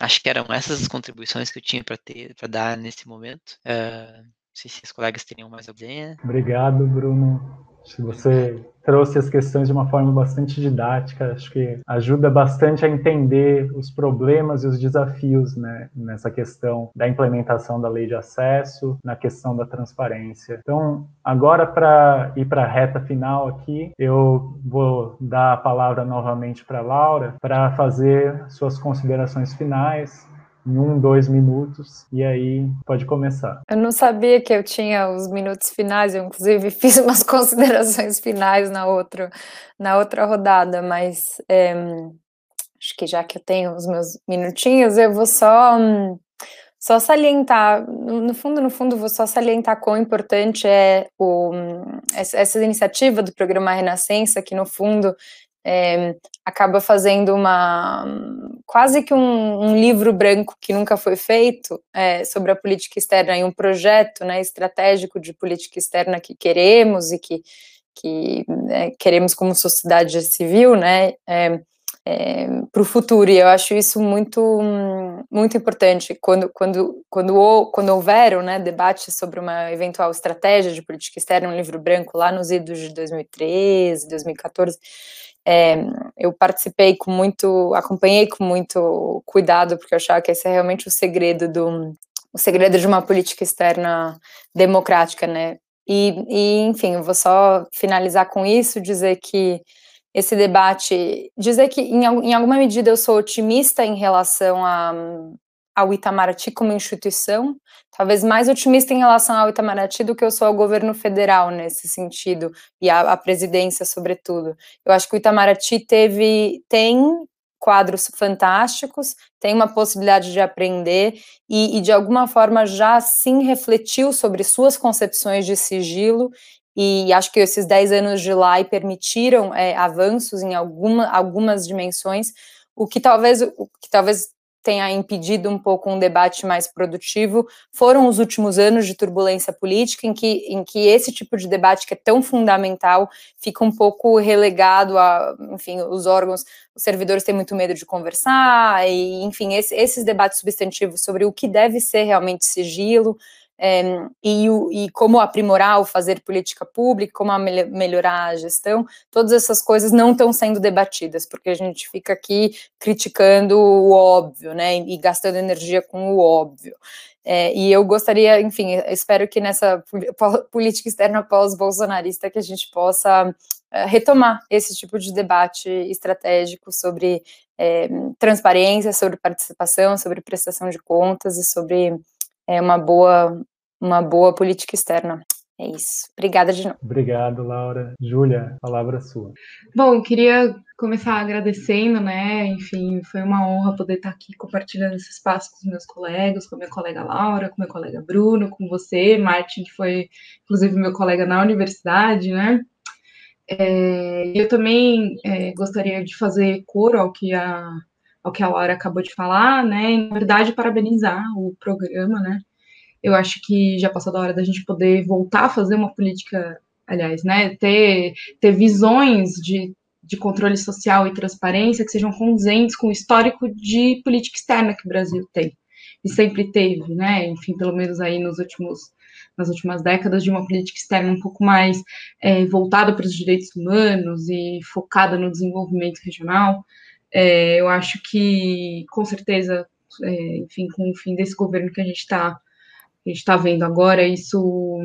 acho que eram essas as contribuições que eu tinha para ter, para dar nesse momento. Uh, não sei se os colegas teriam mais alguma. Obrigado, Bruno. Se você trouxe as questões de uma forma bastante didática, acho que ajuda bastante a entender os problemas e os desafios né, nessa questão da implementação da lei de acesso, na questão da transparência. Então, agora para ir para a reta final aqui, eu vou dar a palavra novamente para Laura para fazer suas considerações finais em um, dois minutos, e aí pode começar. Eu não sabia que eu tinha os minutos finais, eu inclusive fiz umas considerações finais na outra, na outra rodada, mas é, acho que já que eu tenho os meus minutinhos, eu vou só. Só salientar, no fundo, no fundo, vou só salientar quão importante é o, essa iniciativa do programa Renascença, que no fundo é, acaba fazendo uma quase que um, um, livro branco que nunca foi feito é, sobre a política externa e um projeto né, estratégico de política externa que queremos e que, que é, queremos como sociedade civil, né, é, é, para o futuro. E eu acho isso muito muito importante quando quando quando, quando houveram né, debates sobre uma eventual estratégia de política externa, um livro branco lá nos idos de 2013, 2014 é, eu participei com muito, acompanhei com muito cuidado, porque eu achava que esse é realmente o segredo do, o segredo de uma política externa democrática, né? E, e enfim, eu vou só finalizar com isso, dizer que esse debate, dizer que em, em alguma medida eu sou otimista em relação a, ao Itamaraty como instituição, talvez mais otimista em relação ao Itamaraty do que eu sou ao governo federal nesse sentido, e à, presidência, sobretudo. Eu acho que o Itamaraty teve, tem quadros fantásticos, tem uma possibilidade de aprender e, e, de alguma forma já sim refletiu sobre suas concepções de sigilo e acho que esses 10 anos de lá permitiram é, avanços em alguma, algumas dimensões, o que talvez o que talvez tenha impedido um pouco um debate mais produtivo foram os últimos anos de turbulência política, em que, em que esse tipo de debate que é tão fundamental fica um pouco relegado a, enfim, os órgãos, os servidores têm muito medo de conversar, e, enfim, esse, esses debates substantivos sobre o que deve ser realmente sigilo, é, e, o, e, como aprimorar o fazer política pública, como melhorar a gestão, todas essas coisas não estão sendo debatidas, porque a gente fica aqui criticando o óbvio, né, e gastando energia com o óbvio. É, e eu gostaria, enfim, espero que nessa política externa pós-bolsonarista que a gente possa é, retomar esse tipo de debate estratégico sobre é, transparência, sobre participação, sobre prestação de contas e sobre é uma boa, uma boa política externa. É isso. Obrigada de novo. Obrigado, Laura. Júlia, palavra sua. Bom, eu queria começar agradecendo, né? Enfim, foi uma honra poder estar aqui compartilhando esse espaço com os meus colegas, com a minha colega Laura, com meu colega Bruno, com você, Martin, que foi inclusive meu colega na universidade, né? É, eu também é, gostaria de fazer coro ao que a ao que a Laura acabou de falar, né? Na verdade, parabenizar o programa, né? Eu acho que já passou da hora da gente poder voltar a fazer uma política, aliás, né? Ter, ter visões de, de controle social e transparência que sejam condizentes com o histórico de política externa que o Brasil tem. E sempre teve, né? Enfim, pelo menos aí nos últimos nas últimas décadas de uma política externa um pouco mais é, voltada para os direitos humanos e focada no desenvolvimento regional. É, eu acho que, com certeza, é, enfim, com o fim desse governo que a gente está está vendo agora, isso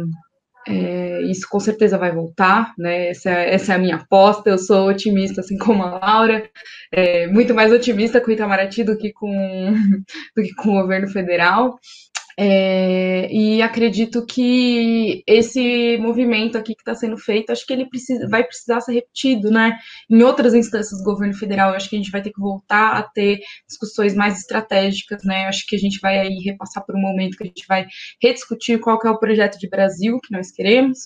é, isso com certeza vai voltar, né? Essa, essa, é a minha aposta. Eu sou otimista, assim como a Laura, é, muito mais otimista com o Itamaraty do que com, do que com o governo federal. É, e acredito que esse movimento aqui que está sendo feito, acho que ele precisa, vai precisar ser repetido, né? Em outras instâncias do governo federal, acho que a gente vai ter que voltar a ter discussões mais estratégicas, né? Acho que a gente vai aí repassar por um momento que a gente vai rediscutir qual que é o projeto de Brasil que nós queremos,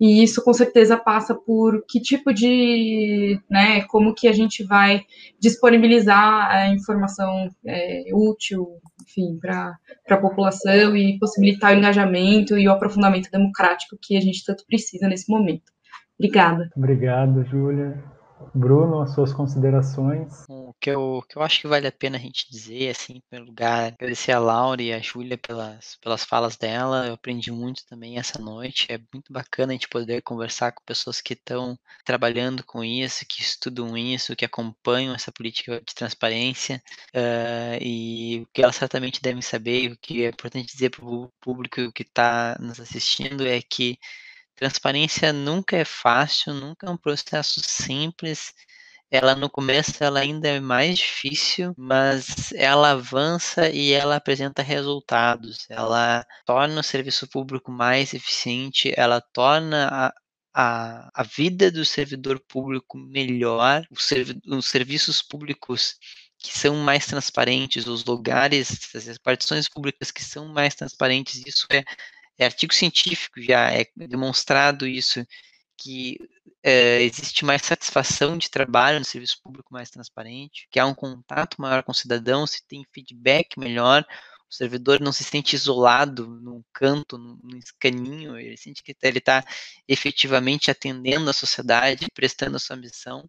e isso com certeza passa por que tipo de, né, como que a gente vai disponibilizar a informação é, útil, enfim, para a população e possibilitar o engajamento e o aprofundamento democrático que a gente tanto precisa nesse momento. Obrigada. Obrigado, Júlia. Bruno, as suas considerações. O que eu, que eu acho que vale a pena a gente dizer, assim, em primeiro lugar, agradecer a Laura e a Júlia pelas, pelas falas dela. Eu aprendi muito também essa noite. É muito bacana a gente poder conversar com pessoas que estão trabalhando com isso, que estudam isso, que acompanham essa política de transparência. Uh, e o que elas certamente devem saber, e o que é importante dizer para o público que está nos assistindo é que Transparência nunca é fácil, nunca é um processo simples. Ela no começo ela ainda é mais difícil, mas ela avança e ela apresenta resultados. Ela torna o serviço público mais eficiente, ela torna a, a, a vida do servidor público melhor, os, servi os serviços públicos que são mais transparentes, os lugares, as repartições públicas que são mais transparentes, isso é é artigo científico já é demonstrado isso, que é, existe mais satisfação de trabalho no serviço público mais transparente, que há um contato maior com o cidadão, se tem feedback melhor, o servidor não se sente isolado num canto, num escaninho, ele sente que ele está efetivamente atendendo a sociedade, prestando a sua missão.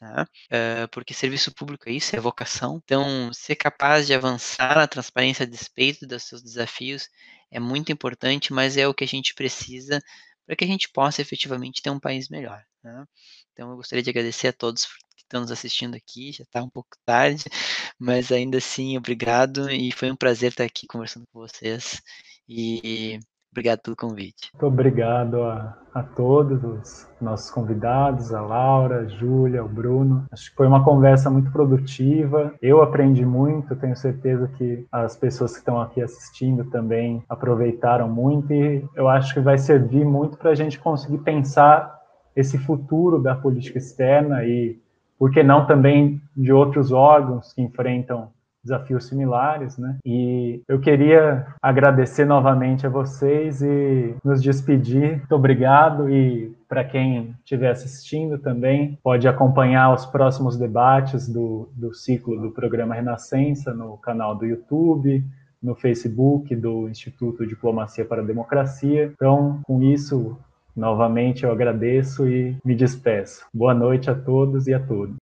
Tá? Uh, porque serviço público é isso, é vocação. Então, ser capaz de avançar na transparência a despeito dos seus desafios é muito importante, mas é o que a gente precisa para que a gente possa efetivamente ter um país melhor. Né? Então, eu gostaria de agradecer a todos que estão nos assistindo aqui, já está um pouco tarde, mas ainda assim, obrigado e foi um prazer estar aqui conversando com vocês. E Obrigado pelo convite. Muito obrigado a, a todos os nossos convidados, a Laura, a Júlia, o Bruno. Acho que foi uma conversa muito produtiva. Eu aprendi muito, tenho certeza que as pessoas que estão aqui assistindo também aproveitaram muito e eu acho que vai servir muito para a gente conseguir pensar esse futuro da política externa e, por que não, também de outros órgãos que enfrentam desafios similares, né? E eu queria agradecer novamente a vocês e nos despedir. Muito obrigado e para quem estiver assistindo também, pode acompanhar os próximos debates do, do ciclo do programa Renascença no canal do YouTube, no Facebook do Instituto Diplomacia para a Democracia. Então, com isso, novamente eu agradeço e me despeço. Boa noite a todos e a todas.